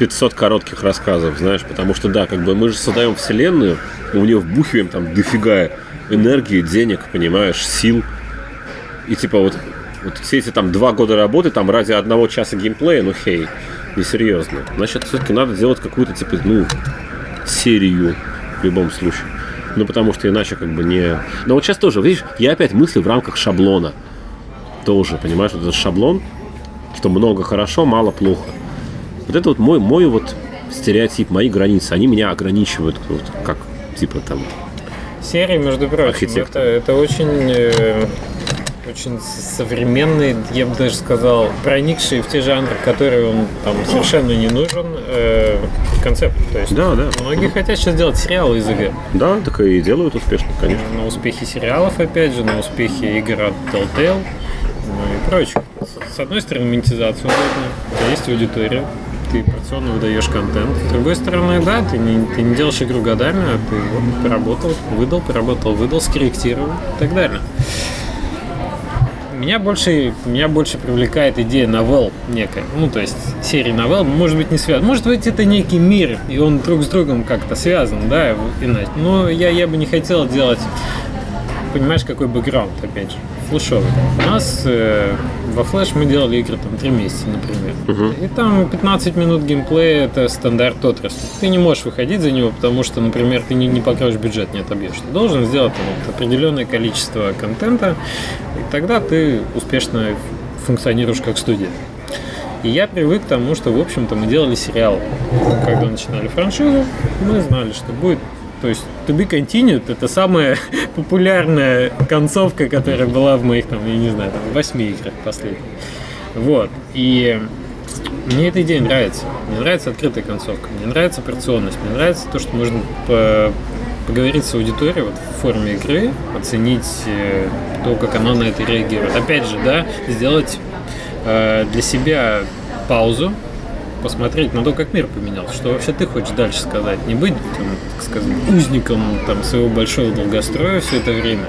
500 коротких рассказов, знаешь, потому что, да, как бы мы же создаем вселенную, в нее вбухиваем там дофига энергии, денег, понимаешь, сил. И типа вот, вот все эти там два года работы там ради одного часа геймплея, ну хей, несерьезно. Значит, все-таки надо делать какую-то типа, ну, серию в любом случае. Ну, потому что иначе как бы не... Но вот сейчас тоже, видишь, я опять мыслю в рамках шаблона. Тоже, понимаешь, вот этот шаблон, что много хорошо, мало плохо. Вот это вот мой, мой вот стереотип, мои границы, они меня ограничивают, вот, как, типа там, Серии, между прочим, Архитектор. это, это очень, э, очень современный, я бы даже сказал, проникший в те жанры, которые он там совершенно не нужен, э, концепт. То есть Да, да. многие хотят сейчас делать сериалы из игр. да, так и делают успешно, конечно. На успехи сериалов, опять же, на успехи игр от Telltale, ну и прочее. С- одной стороны, монетизацию удобно, у тебя есть аудитория, ты порционно выдаешь контент. С другой стороны, да, ты не, ты не делаешь игру годами, а ты вот поработал, выдал, поработал, выдал, скорректировал и так далее. Меня больше, меня больше привлекает идея новелл некая. Ну, то есть серии новелл, может быть, не связан. Может быть, это некий мир, и он друг с другом как-то связан, да, иначе. Но я, я бы не хотел делать, понимаешь, какой бэкграунд, опять же, флешовый. У нас э, во флеш мы делали игры там 3 месяца, например. И там 15 минут геймплея это стандарт отрасли. Ты не можешь выходить за него, потому что, например, ты не, не покроешь бюджет, не отобьешь. Ты должен сделать там, вот определенное количество контента, и тогда ты успешно функционируешь как студия. И я привык к тому, что, в общем-то, мы делали сериал. Когда начинали франшизу, мы знали, что будет то есть To Be Continued это самая *laughs* популярная концовка, которая была в моих, там, я не знаю, там, восьми играх последних. Вот. И мне эта идея нравится. Мне нравится открытая концовка, мне нравится порционность, мне нравится то, что можно по- поговорить с аудиторией вот, в форме игры, оценить э, то, как она на это реагирует. Опять же, да, сделать э, для себя паузу, посмотреть на то, как мир поменялся, что вообще ты хочешь дальше сказать, не быть, там, так сказать, узником там, своего большого долгостроя все это время,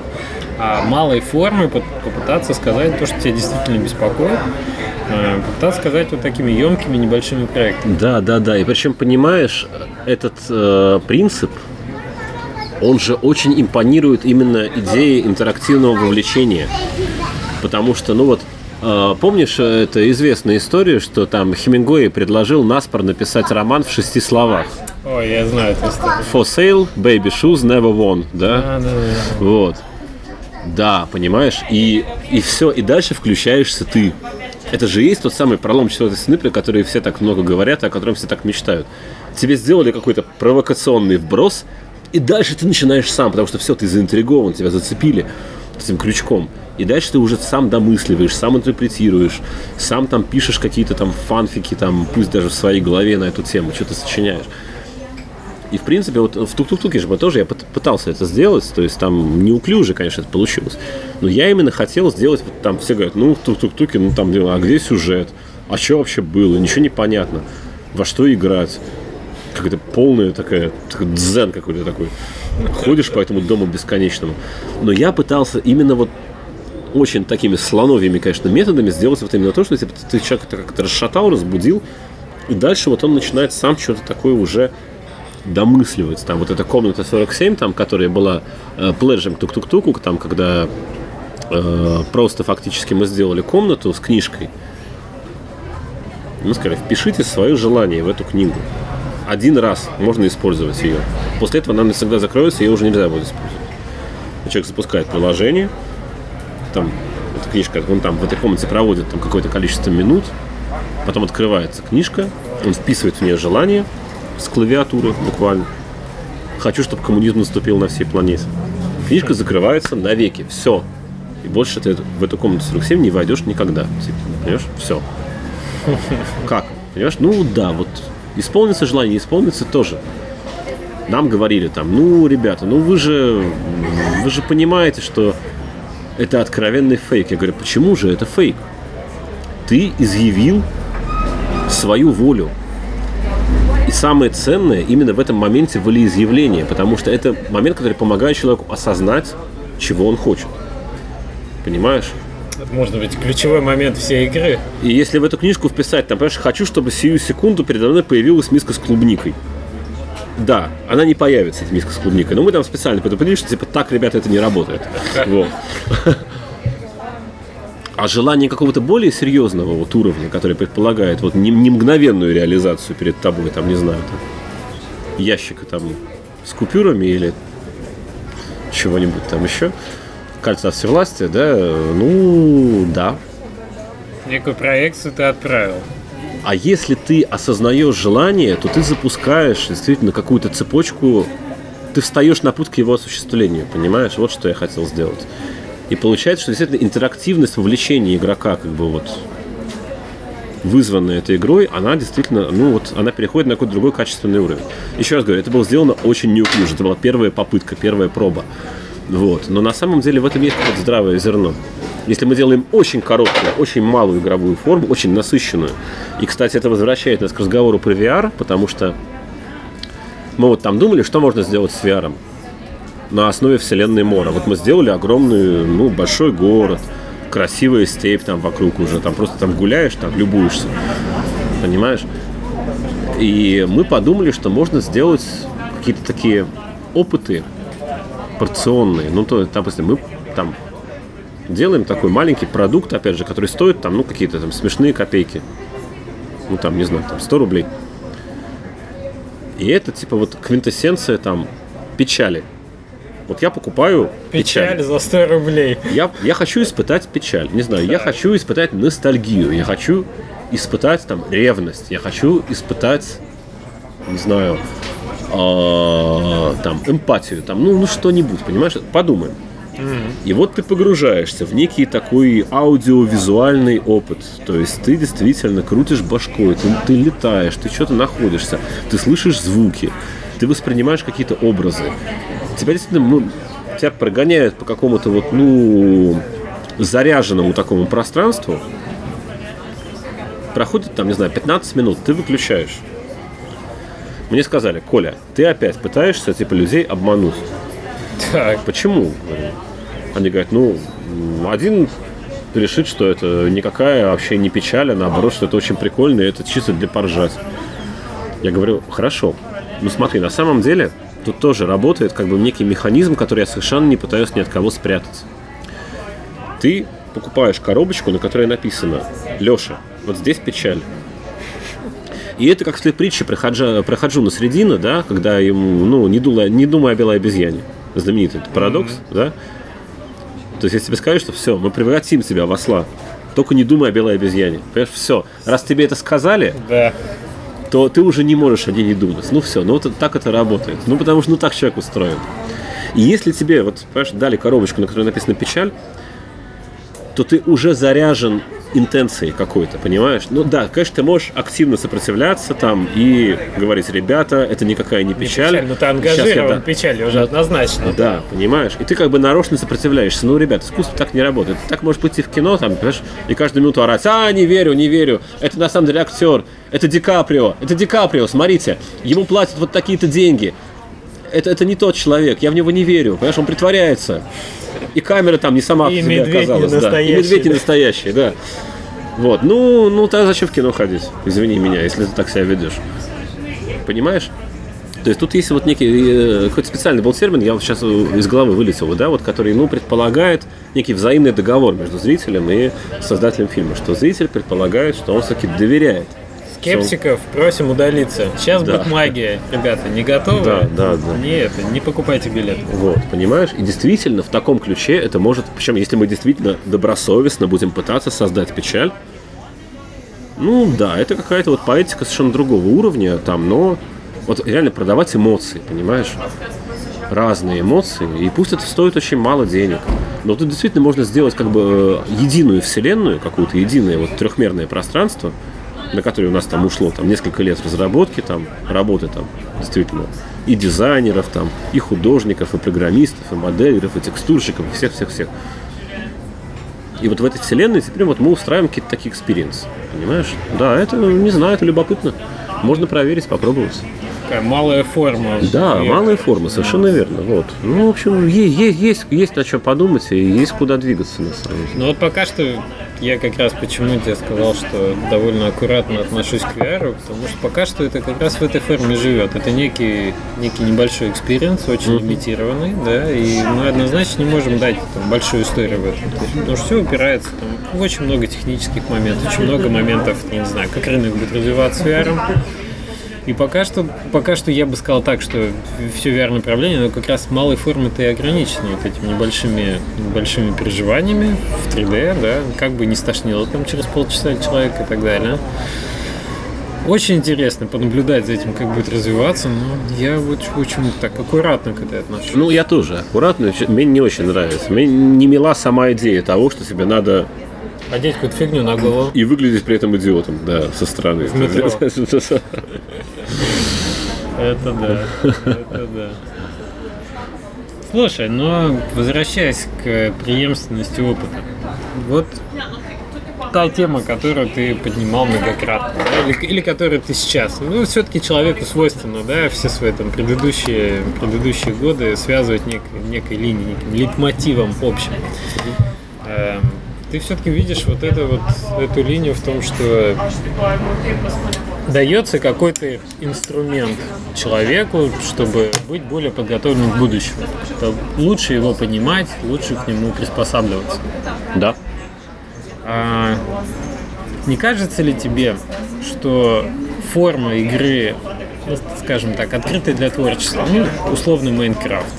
а малой формы поп- попытаться сказать то, что тебя действительно беспокоит, э, попытаться сказать вот такими емкими небольшими проектами. Да, да, да. И причем, понимаешь, этот э, принцип, он же очень импонирует именно идеей интерактивного вовлечения. Потому что, ну вот, помнишь, э, это известная история, что там Хемингуэй предложил Наспор написать роман в шести словах. Ой, я знаю эту историю. For sale, baby shoes, never won, да? Да, да, да. Вот. Да, понимаешь? И, и все, и дальше включаешься ты. Это же есть тот самый пролом четвертой стены, про который все так много говорят, о котором все так мечтают. Тебе сделали какой-то провокационный вброс, и дальше ты начинаешь сам, потому что все, ты заинтригован, тебя зацепили этим крючком. И дальше ты уже сам домысливаешь, сам интерпретируешь, сам там пишешь какие-то там фанфики, там, пусть даже в своей голове на эту тему, что-то сочиняешь. И, в принципе, вот в тук-тук-туке же мы тоже я пыт- пытался это сделать, то есть там неуклюже, конечно, это получилось. Но я именно хотел сделать, вот там все говорят, ну, в тук-тук-туке, ну, там, а где сюжет? А что вообще было? Ничего не понятно. Во что играть? Какая-то полная такая, дзен какой-то такой. Ходишь по этому дому бесконечному. Но я пытался именно вот очень такими слоновьими, конечно, методами сделать вот именно то, что типа, ты человека как-то расшатал, разбудил, и дальше вот он начинает сам что-то такое уже домысливать. Там вот эта комната 47, там, которая была э, пледжем тук-тук-туку, там, когда Э, просто фактически мы сделали комнату с книжкой. Мы сказали, впишите свое желание в эту книгу. Один раз можно использовать ее. После этого она навсегда закроется, ее уже нельзя будет использовать. Человек запускает приложение, там эта книжка, он там в этой комнате проводит там какое-то количество минут, потом открывается книжка, он вписывает в нее желание с клавиатуры буквально. Хочу, чтобы коммунизм наступил на всей планете. Книжка закрывается навеки. Все. И больше ты в эту комнату 47 не войдешь никогда. Типа, понимаешь? Все. Как? Понимаешь? Ну да, вот исполнится желание, исполнится тоже. Нам говорили там, ну, ребята, ну вы же, вы же понимаете, что это откровенный фейк. Я говорю, почему же это фейк? Ты изъявил свою волю. И самое ценное именно в этом моменте волеизъявление, потому что это момент, который помогает человеку осознать, чего он хочет. Понимаешь? Может быть ключевой момент всей игры. И если в эту книжку вписать, там, понимаешь, хочу, чтобы сию секунду передо мной появилась миска с клубникой. Да, она не появится, эта миска с клубникой. Но мы там специально предупредили, что типа так, ребята, это не работает. Вот. А желание какого-то более серьезного вот уровня, который предполагает вот не, не мгновенную реализацию перед тобой, там, не знаю, там, ящика там с купюрами или чего-нибудь там еще, кольца всевластия, да, ну, да. Некую проекцию ты отправил. А если ты осознаешь желание, то ты запускаешь действительно какую-то цепочку, ты встаешь на путь к его осуществлению, понимаешь? Вот что я хотел сделать. И получается, что действительно интерактивность вовлечения игрока, как бы вот вызванная этой игрой, она действительно, ну вот, она переходит на какой-то другой качественный уровень. Еще раз говорю, это было сделано очень неуклюже, это была первая попытка, первая проба. Вот. Но на самом деле в этом есть какое-то здравое зерно. Если мы делаем очень короткую, очень малую игровую форму, очень насыщенную. И, кстати, это возвращает нас к разговору про VR, потому что мы вот там думали, что можно сделать с VR на основе вселенной Мора. Вот мы сделали огромный, ну, большой город, красивая степь там вокруг уже, там просто там гуляешь, там любуешься, понимаешь? И мы подумали, что можно сделать какие-то такие опыты порционные. Ну, то, допустим, мы там делаем такой маленький продукт, опять же, который стоит там, ну, какие-то там смешные копейки. Ну, там, не знаю, там 100 рублей. И это, типа, вот квинтэссенция там печали. Вот я покупаю печаль. Печаль за 100 рублей. Я, я хочу испытать печаль. Не знаю, я хочу испытать ностальгию. Я хочу испытать там ревность. Я хочу испытать, не знаю, э, там эмпатию. Там, ну, ну что-нибудь, понимаешь? Подумаем. И вот ты погружаешься в некий такой аудиовизуальный опыт. То есть ты действительно крутишь башкой, ты, ты летаешь, ты что-то находишься, ты слышишь звуки, ты воспринимаешь какие-то образы. Тебя действительно, ну, тебя прогоняют по какому-то вот, ну, заряженному такому пространству. Проходит там, не знаю, 15 минут, ты выключаешь. Мне сказали, Коля, ты опять пытаешься, типа, людей обмануть. Так. Почему? Они говорят, ну, один решит, что это никакая вообще не печаль, а наоборот, что это очень прикольно, и это чисто для поржать. Я говорю, хорошо. Ну смотри, на самом деле тут тоже работает как бы некий механизм, который я совершенно не пытаюсь ни от кого спрятать. Ты покупаешь коробочку, на которой написано Леша, вот здесь печаль. И это как в той притче про, хаджа, про Хаджуна Средина, да, когда ему, ну, не, дула, не думая о белой обезьяне. Знаменитый это парадокс, mm-hmm. да? То есть, если тебе скажут, что все, мы превратим тебя в осла, только не думай о белой обезьяне. Понимаешь, все. Раз тебе это сказали, Да. то ты уже не можешь о ней не думать. Ну все, ну вот так это работает. Ну потому что ну так человек устроен. И если тебе, вот, понимаешь, дали коробочку, на которой написано печаль, то ты уже заряжен интенцией какой-то, понимаешь? Ну да, конечно, ты можешь активно сопротивляться там и говорить, ребята, это никакая не печаль. Печаль, ну ты Щас я, ангажирован да, печалью уже однозначно. да, понимаешь? И ты как бы нарочно сопротивляешься. Ну, ребят, искусство так не работает. Ты так можешь пойти в кино, там, понимаешь, и каждую минуту орать, а, не верю, не верю, это на самом деле актер, это Ди Каприо, это Ди Каприо, смотрите, ему платят вот такие-то деньги. Это, это не тот человек, я в него не верю, понимаешь, он притворяется. И камера там не сама И медведь не оказалась. да. И медведь не настоящий, да. Вот, ну, ну тогда зачем в кино ходить? Извини меня, если ты так себя ведешь. Понимаешь? То есть тут есть вот некий, э, какой-то специальный был термин, я вот сейчас из головы вылетел, да, вот, который, ну, предполагает некий взаимный договор между зрителем и создателем фильма, что зритель предполагает, что он все-таки доверяет. Скептиков просим удалиться. Сейчас Да. будет магия, ребята, не готовы? Да, да, да. Не это, не покупайте билет. Вот, понимаешь? И действительно, в таком ключе это может... Причем, если мы действительно добросовестно будем пытаться создать печаль, ну да, это какая-то вот поэтика совершенно другого уровня там, но вот реально продавать эмоции, понимаешь? Разные эмоции, и пусть это стоит очень мало денег. Но тут действительно можно сделать как бы э, единую вселенную, какое-то единое вот трехмерное пространство, на которое у нас там ушло там несколько лет разработки, там, работы там, действительно, и дизайнеров там, и художников, и программистов, и моделеров, и текстурщиков, и всех-всех-всех. И вот в этой вселенной теперь вот мы устраиваем какие-то такие experience ы. Понимаешь? Да, это, не знаю, это любопытно. Можно проверить, попробовать. Такая малая форма. Да, И малая форма, совершенно верно. Вот. Ну, в общем, есть, есть, есть, есть на что подумать и есть куда двигаться на самом деле. Ну вот пока что я как раз почему тебе сказал, что довольно аккуратно отношусь к VR, потому что пока что это как раз в этой форме живет. Это некий, некий небольшой experience, очень лимитированный, да, и мы однозначно не можем дать там, большую историю в этом. То есть, потому что все упирается там, в очень много технических моментов, очень много моментов, не знаю, как рынок будет развиваться VR. И пока что, пока что я бы сказал так, что все VR направление, но как раз малой формы-то и ограничено вот этими небольшими, небольшими переживаниями в 3D, да, как бы не стошнило там через полчаса человек и так далее. Очень интересно понаблюдать за этим, как будет развиваться, но я вот очень так аккуратно к этой отношусь. Ну, я тоже аккуратно. Мне не очень нравится. Мне не мила сама идея того, что тебе надо Одеть какую-то фигню на голову. и выглядеть при этом идиотом, да, со стороны. В метро. *laughs* Это да, это да. Слушай, но возвращаясь к преемственности опыта, вот та тема, которую ты поднимал многократно, да, или, или которую ты сейчас, ну, все-таки человеку свойственно, да, все свои там предыдущие, предыдущие годы связывать некой, некой линией, неким лейтмотивом общим. Эм, Ты все-таки видишь вот, это вот эту линию в том, что дается какой-то инструмент человеку, чтобы быть более подготовленным к будущему. Это лучше его понимать, лучше к нему приспосабливаться. Да. А не кажется ли тебе, что форма игры, ну, скажем так, открытая для творчества, ну, условный Майнкрафт,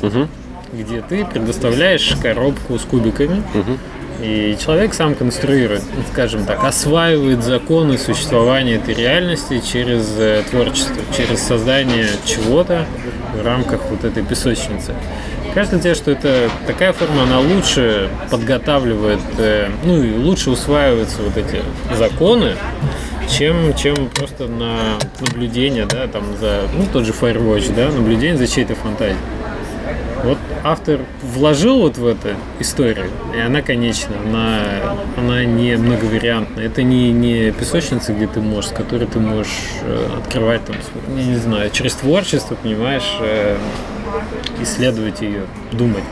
где ты предоставляешь коробку с кубиками, и человек сам конструирует, скажем так, осваивает законы существования этой реальности через э, творчество, через создание чего-то в рамках вот этой песочницы. Кажется тебе, что это такая форма, она лучше подготавливает, э, ну и лучше усваиваются вот эти законы, чем, чем просто на наблюдение, да, там за, ну, тот же Firewatch, да, наблюдение за чьей-то фантазией. Вот автор вложил вот в эту историю, и она конечна, она, она не многовариантна. Это не, не песочница, где ты можешь, с которой ты можешь э, открывать там, я не знаю, через творчество, понимаешь, э, исследовать ее, думать.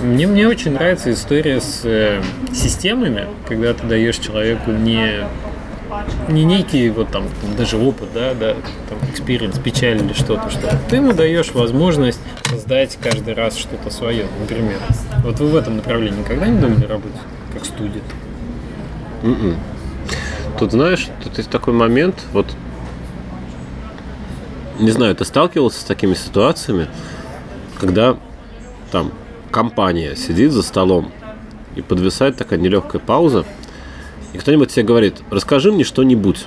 Мне, мне очень нравится история с э, системами, когда ты даешь человеку не не некий вот там, даже опыт, да, да, там experience, печаль или что-то, что ты ему даешь возможность создать каждый раз что-то свое, например. Вот вы в этом направлении никогда не думали работать как студия? Тут, знаешь, тут есть такой момент, вот, не знаю, ты сталкивался с такими ситуациями, когда там компания сидит за столом и подвисает такая нелегкая пауза, и кто-нибудь тебе говорит, расскажи мне что-нибудь.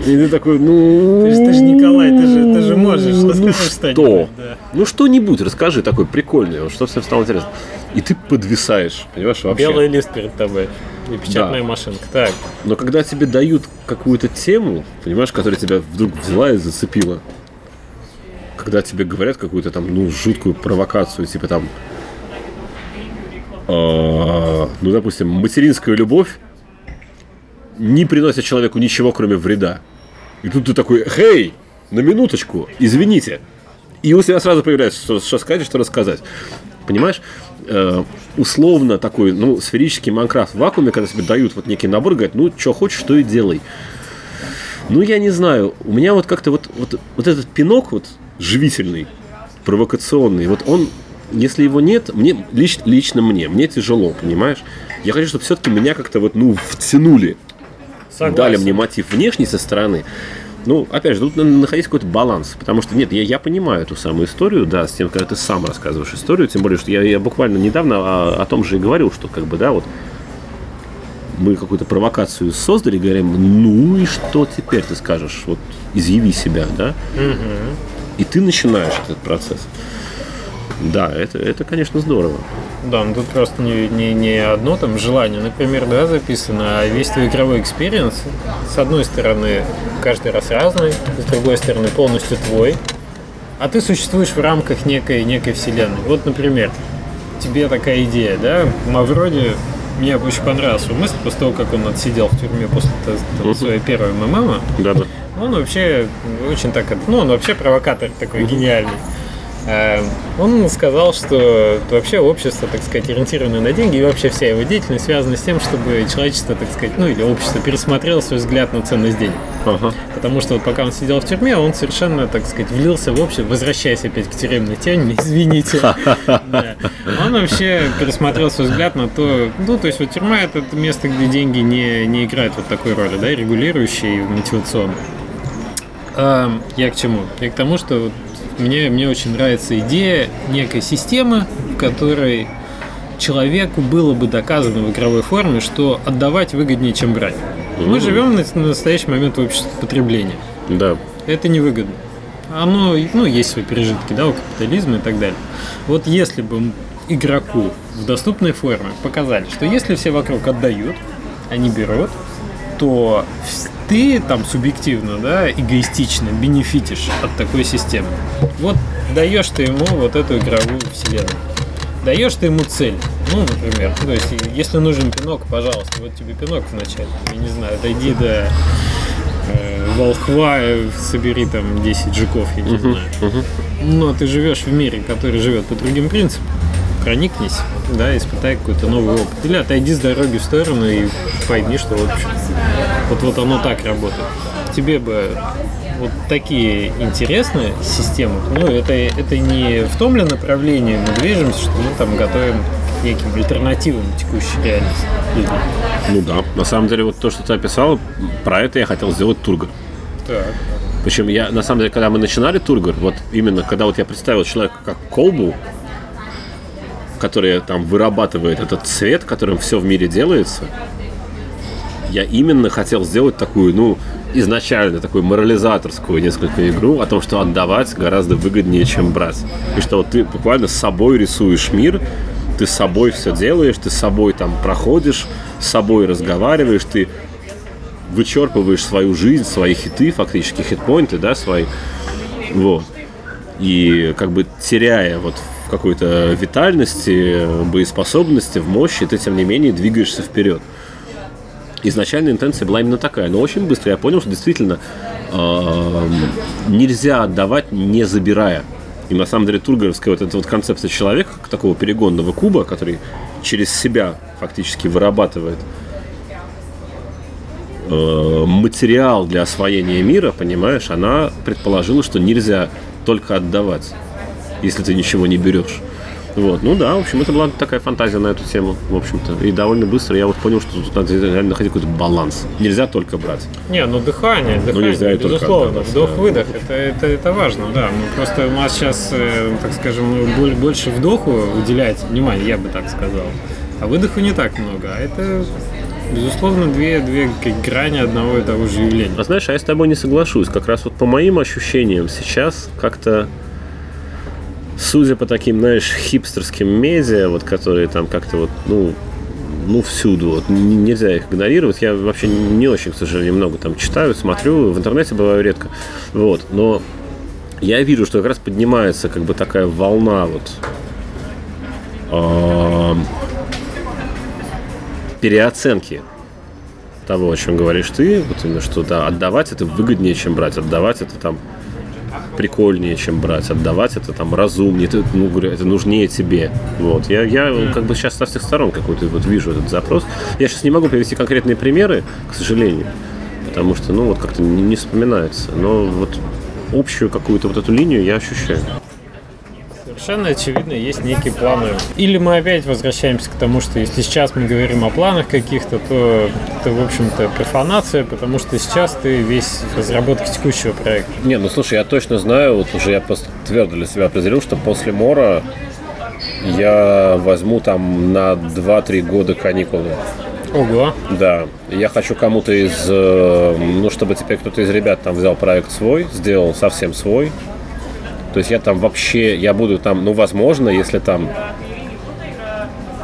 И ты такой, ну... Ты же, ты же Николай, ты же, ты же можешь ну что? Да. Ну что-нибудь расскажи такой прикольный, вот, что всем стало интересно. И ты подвисаешь, понимаешь, вообще. Белый лист перед тобой и печатная Да. машинка. Так, Но когда тебе дают какую-то тему, понимаешь, которая тебя вдруг взяла и зацепила, когда тебе говорят какую-то там, ну, жуткую провокацию, типа там, ну, допустим, материнская любовь не приносит человеку ничего, кроме вреда. И тут ты такой, хей, на минуточку, извините. И у тебя сразу появляется, что, что сказать, что рассказать. Понимаешь? Э, условно такой, ну, сферический Майнкрафт в вакууме, когда тебе дают вот некий набор, говорят, ну, что хочешь, то и делай. Ну, я не знаю. У меня вот как-то вот, вот, вот этот пинок вот живительный, провокационный, вот он, если его нет, мне лич, лично мне, мне тяжело, понимаешь? Я хочу, чтобы все-таки меня как-то вот, ну, втянули. Согласен. Дали мне мотив внешний со стороны. Ну, опять же, тут надо находить какой-то баланс. Потому что, нет, я, я понимаю эту самую историю, да, с тем, когда ты сам рассказываешь историю. Тем более, что я, я буквально недавно о, о том же и говорил, что, как бы, да, вот мы какую-то провокацию создали, говорим, ну и что теперь ты скажешь? Вот изъяви себя, да? И ты начинаешь этот процесс. Да, это, это, конечно, здорово. Да, ну тут просто не, не, не одно там желание, например, да, записано, а весь твой игровой experience, с одной стороны, каждый раз разный, с другой стороны, полностью твой, а ты существуешь в рамках некой, некой вселенной. Вот, например, тебе такая идея, да, Мавроди, мне очень понравился мысль после того, как он отсидел в тюрьме после т- т- своей первой МММ. Да, да. Он вообще очень так, ну, он вообще провокатор такой гениальный. Э, Он сказал, что вообще общество, так сказать, ориентированное на деньги, и вообще вся его деятельность связана с тем, чтобы человечество, так сказать, ну или общество пересмотрело свой взгляд на ценность денег. Ага. Потому что вот пока он сидел в тюрьме, он совершенно, так сказать, влился в общество, возвращаясь опять к тюремной теме, *laughs* извините. Он вообще пересмотрел свой взгляд на то, ну, то есть вот тюрьма это место, где деньги не, не играют вот такой роли, да, регулирующей и мотивационной. А, я к чему? Я к тому, что мне, мне очень нравится идея некой системы, в которой человеку было бы доказано в игровой форме, что отдавать выгоднее, чем брать. Мы живем на, на настоящий момент в обществе потребления. Да. Это невыгодно. Оно, ну, есть свои пережитки, да, у капитализма и так далее. Вот если бы игроку в доступной форме показали, что если все вокруг отдают, они берут, то ты там субъективно, да, эгоистично бенефитишь от такой системы. Вот даешь ты ему вот эту игровую вселенную. Даешь ты ему цель. Ну, например, то есть, если нужен пинок, пожалуйста, вот тебе пинок вначале. Я не знаю, дойди до э, волхва, собери там 10 жуков, я не знаю. Но ты живешь в мире, который живет по другим принципам. Проникнись, да, испытай какой-то новый опыт. Или отойди с дороги в сторону и пойми, что вот, вот, вот оно так работает. Тебе бы вот такие интересные системы, ну, это, это не в том ли направлении мы движемся, что мы там готовим неким альтернативам текущей реальности. Ну да. На самом деле, вот то, что ты описал, про это я хотел сделать тургор. Так. Причем я, на самом деле, когда мы начинали тургор, вот именно когда вот я представил человека как колбу, которая там вырабатывает этот цвет, которым все в мире делается, я именно хотел сделать такую, ну, изначально такую морализаторскую несколько игру о том, что отдавать гораздо выгоднее, чем брать. И что вот ты буквально с собой рисуешь мир, ты с собой все делаешь, ты с собой там проходишь, с собой разговариваешь, ты вычерпываешь свою жизнь, свои хиты, фактически хитпоинты, да, свои. Вот. И как бы теряя вот в какой-то витальности, боеспособности, в мощи, ты тем не менее двигаешься вперед. Изначально интенция была именно такая, но очень быстро я понял, что действительно нельзя отдавать, не забирая. И на самом деле тургеровская вот эта вот концепция человека, такого перегонного куба, который через себя фактически вырабатывает э, материал для освоения мира, понимаешь, она предположила, что нельзя только отдавать, если ты ничего не берешь. Вот, ну да, в общем, это была такая фантазия на эту тему, в общем-то. И довольно быстро я вот понял, что тут надо реально находить какой-то баланс. Нельзя только брать. Не, ну дыхание, дыхание, нельзя безусловно, вдох-выдох, это, это, это важно, да. Мы просто у нас сейчас, э, так скажем, боль- больше вдоху уделяется внимание, я бы так сказал, а выдоху не так много, а это, безусловно, две, две грани одного и того же явления. А знаешь, а я с тобой не соглашусь. Как раз вот по моим ощущениям сейчас как-то судя по таким, знаешь, хипстерским медиа, вот которые там как-то вот, ну, ну, всюду, вот, нельзя их игнорировать. Я вообще не очень, к сожалению, много там читаю, смотрю, в интернете бываю редко, вот, но я вижу, что как раз поднимается как бы такая волна вот ам, переоценки того, о чем говоришь ты, вот именно что да, отдавать это выгоднее, чем брать, отдавать это там прикольнее, чем брать, отдавать это там разумнее, это, ну, говорю, это нужнее тебе. Вот. Я, я как бы сейчас со всех сторон какой-то вот вижу этот запрос. Я сейчас не могу привести конкретные примеры, к сожалению. потому что, ну, вот как-то не, не вспоминается. Но вот общую какую-то вот эту линию я ощущаю. Совершенно очевидно, есть некие планы. Или мы опять возвращаемся к тому, что если сейчас мы говорим о планах каких-то, то это, в общем-то, профанация, потому что сейчас ты весь в разработке текущего проекта. Не, ну слушай, я точно знаю, вот уже я просто твердо для себя определил, что после Мора я возьму там на 2-3 года каникулы. Ого. Да, я хочу кому-то из, э, ну, чтобы теперь кто-то из ребят там взял проект свой, сделал совсем свой. То есть я там вообще, я буду там, ну, возможно, если там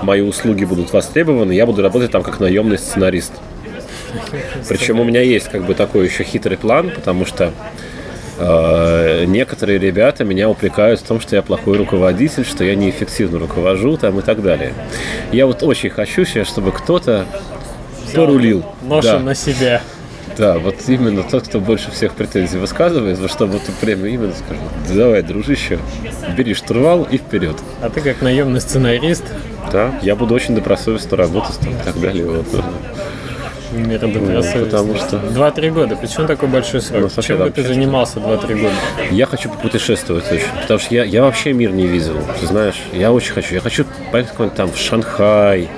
мои услуги будут востребованы, я буду работать там как наемный сценарист. Причем у меня есть как бы такой еще хитрый план, потому что э, некоторые ребята меня упрекают в том, что я плохой руководитель, что я неэффективно руковожу там и так далее. Я вот очень хочу сейчас, чтобы кто-то порулил. Ношу Да. на себя. Да, вот именно тот, кто больше всех претензий высказывает, вот чтобы ты прямо именно скажу, давай, дружище, бери штурвал и вперед. А ты как наемный сценарист, Да, я буду очень добросовестно работать там, и так далее. Вот. мир добросовестный. потому что- Два-три года. Почему такой большой срок? Ну, Чем да, бы ты занимался два-три года? Я хочу попутешествовать очень, потому что я, я вообще мир не видел, ты знаешь, я очень хочу. Я хочу поехать там в Шанхай,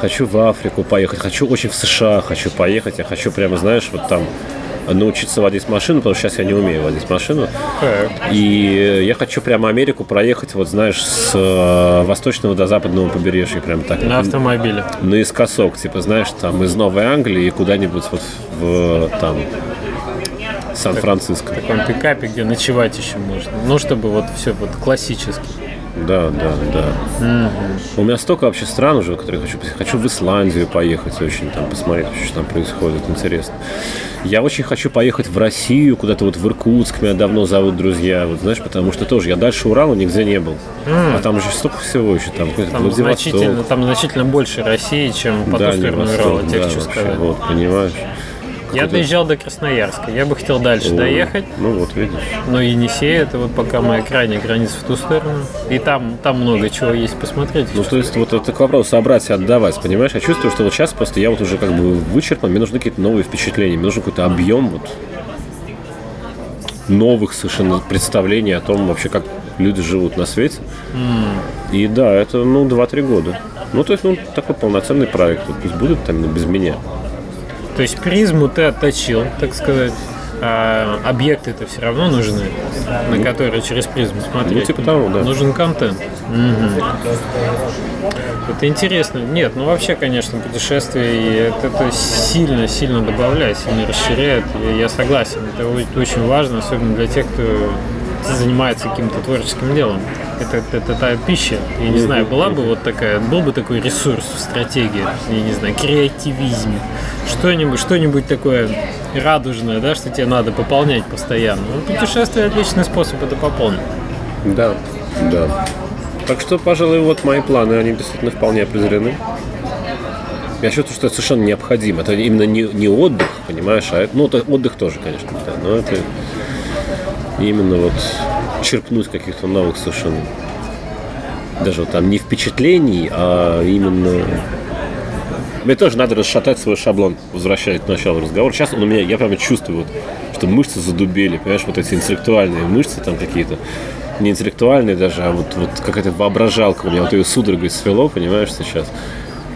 хочу в Африку поехать, хочу очень в США хочу поехать, я хочу прямо, знаешь, вот там научиться водить машину, потому что сейчас я не умею водить машину. И я хочу прямо Америку проехать, вот знаешь, с э, восточного до западного побережья, прям так. На автомобиле. наискосок, типа, знаешь, там из Новой Англии куда-нибудь вот в там Сан-Франциско. В таком пикапе, где ночевать еще можно. Ну, чтобы вот все вот классически. Да, да, да. У меня столько вообще стран уже, которые хочу. Хочу в Исландию поехать, очень там посмотреть, что там происходит, интересно. Я очень хочу поехать в Россию, куда-то вот в Иркутск, меня давно зовут друзья, вот знаешь, потому что тоже я дальше Урала нигде не был. А там же столько всего еще, там какой-то Там значительно, там значительно больше России, чем по ту Дальний сторону Урала, тебе да, хочу вообще, сказать. Вот, понимаешь? Я доезжал до Красноярска. Я бы хотел дальше доехать. Ну вот, видишь. Но Енисей это вот пока моя крайняя граница в ту сторону. И там, там много чего есть посмотреть. Ну, то есть, вот это к вопросу собрать и отдавать, понимаешь? Я чувствую, что вот сейчас просто я вот уже как бы вычерпан, мне нужны какие-то новые впечатления, мне нужен какой-то объем вот новых совершенно представлений о том вообще, как люди живут на свете. И да, это, ну, 2-3 года. Ну, то есть, ну, такой полноценный проект. Вот пусть будет там без меня. То есть призму ты отточил, так сказать. А объекты-то все равно нужны, на которые через призму смотреть. Ну, типа того, да. Нужен контент. Мгм. Это интересно. Нет, ну вообще, конечно, путешествия и это, это сильно, сильно добавляет, сильно расширяет. Я, я согласен. Это очень важно, особенно для тех, кто занимается каким-то творческим делом. Это, это, это та пища. Я не знаю, была бы вот такая, был бы такой ресурс в стратегии, я не знаю, креативизм, что-нибудь, что-нибудь такое радужное, да, что тебе надо пополнять постоянно. Ну, путешествие отличный способ это пополнить. Да, да. Так что, пожалуй, вот мои планы, они действительно вполне определены. Я чувствую, что это совершенно необходимо. Это именно не, не отдых, понимаешь, а это, ну, это отдых тоже, конечно, да, но это именно вот черпнуть каких-то новых совершенно даже вот там не впечатлений, а именно мне тоже надо расшатать свой шаблон, возвращаясь к началу разговора. Сейчас он у меня, я прямо чувствую, вот, что мышцы задубели, понимаешь, вот эти интеллектуальные мышцы там какие-то, не интеллектуальные даже, а вот, вот какая-то воображалка у меня, вот ее судорогой свело, понимаешь, сейчас.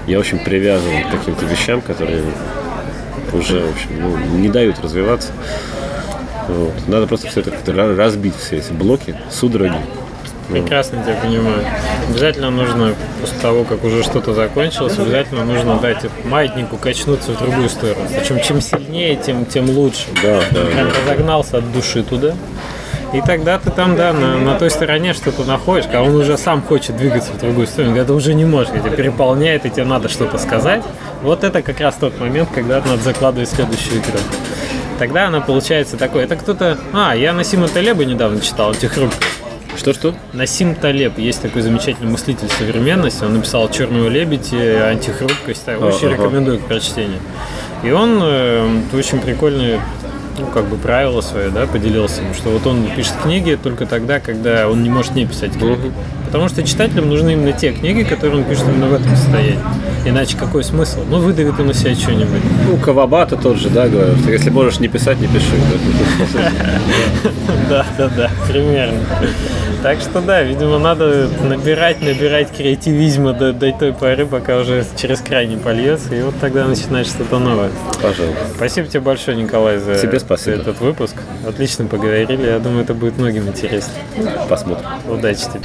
Я очень привязан к каким-то вещам, которые уже, в общем, ну, не дают развиваться. Вот. Надо просто все это как-то разбить, все эти блоки, судороги. Прекрасно тебя понимаю. Обязательно нужно, после того, как уже что-то закончилось, обязательно нужно дать маятнику качнуться в другую сторону. Причем чем сильнее, тем, тем лучше. Да, да, Прям разогнался от души туда. И тогда ты там, да, на, на той стороне что-то находишь, а он уже сам хочет двигаться в другую сторону, когда ты уже не можешь, когда тебя переполняет, и тебе надо что-то сказать. Вот это как раз тот момент, когда надо закладывать следующую игру. Тогда она получается такой. Это кто-то... А, я Насима Талеба недавно читал, «Антихрупкость». Что-что? Насим Талеб, есть такой замечательный мыслитель современности, он написал «Черную лебедь» и «Антихрупкость», очень ага. рекомендую к прочтению. И он э, очень прикольные, ну, как бы правила свои, да, поделился, что вот он пишет книги только тогда, когда он не может не писать книги. Потому что читателям нужны именно те книги, которые он пишет именно в этом состоянии. Иначе какой смысл? Ну, выдавит он у себя что-нибудь. Ну, Кавабата тот же, да, говорит, что если можешь не писать, не пиши. *laughs* Да, да, да, примерно. Так что да, видимо, надо набирать, набирать креативизма до, до той поры, пока уже через край не польется, и вот тогда начинать что-то новое. Пожалуйста. Спасибо тебе большое, Николай, за, Тебе спасибо. за этот выпуск. Отлично поговорили. Я думаю, это будет многим интересно. Посмотрим. Удачи тебе.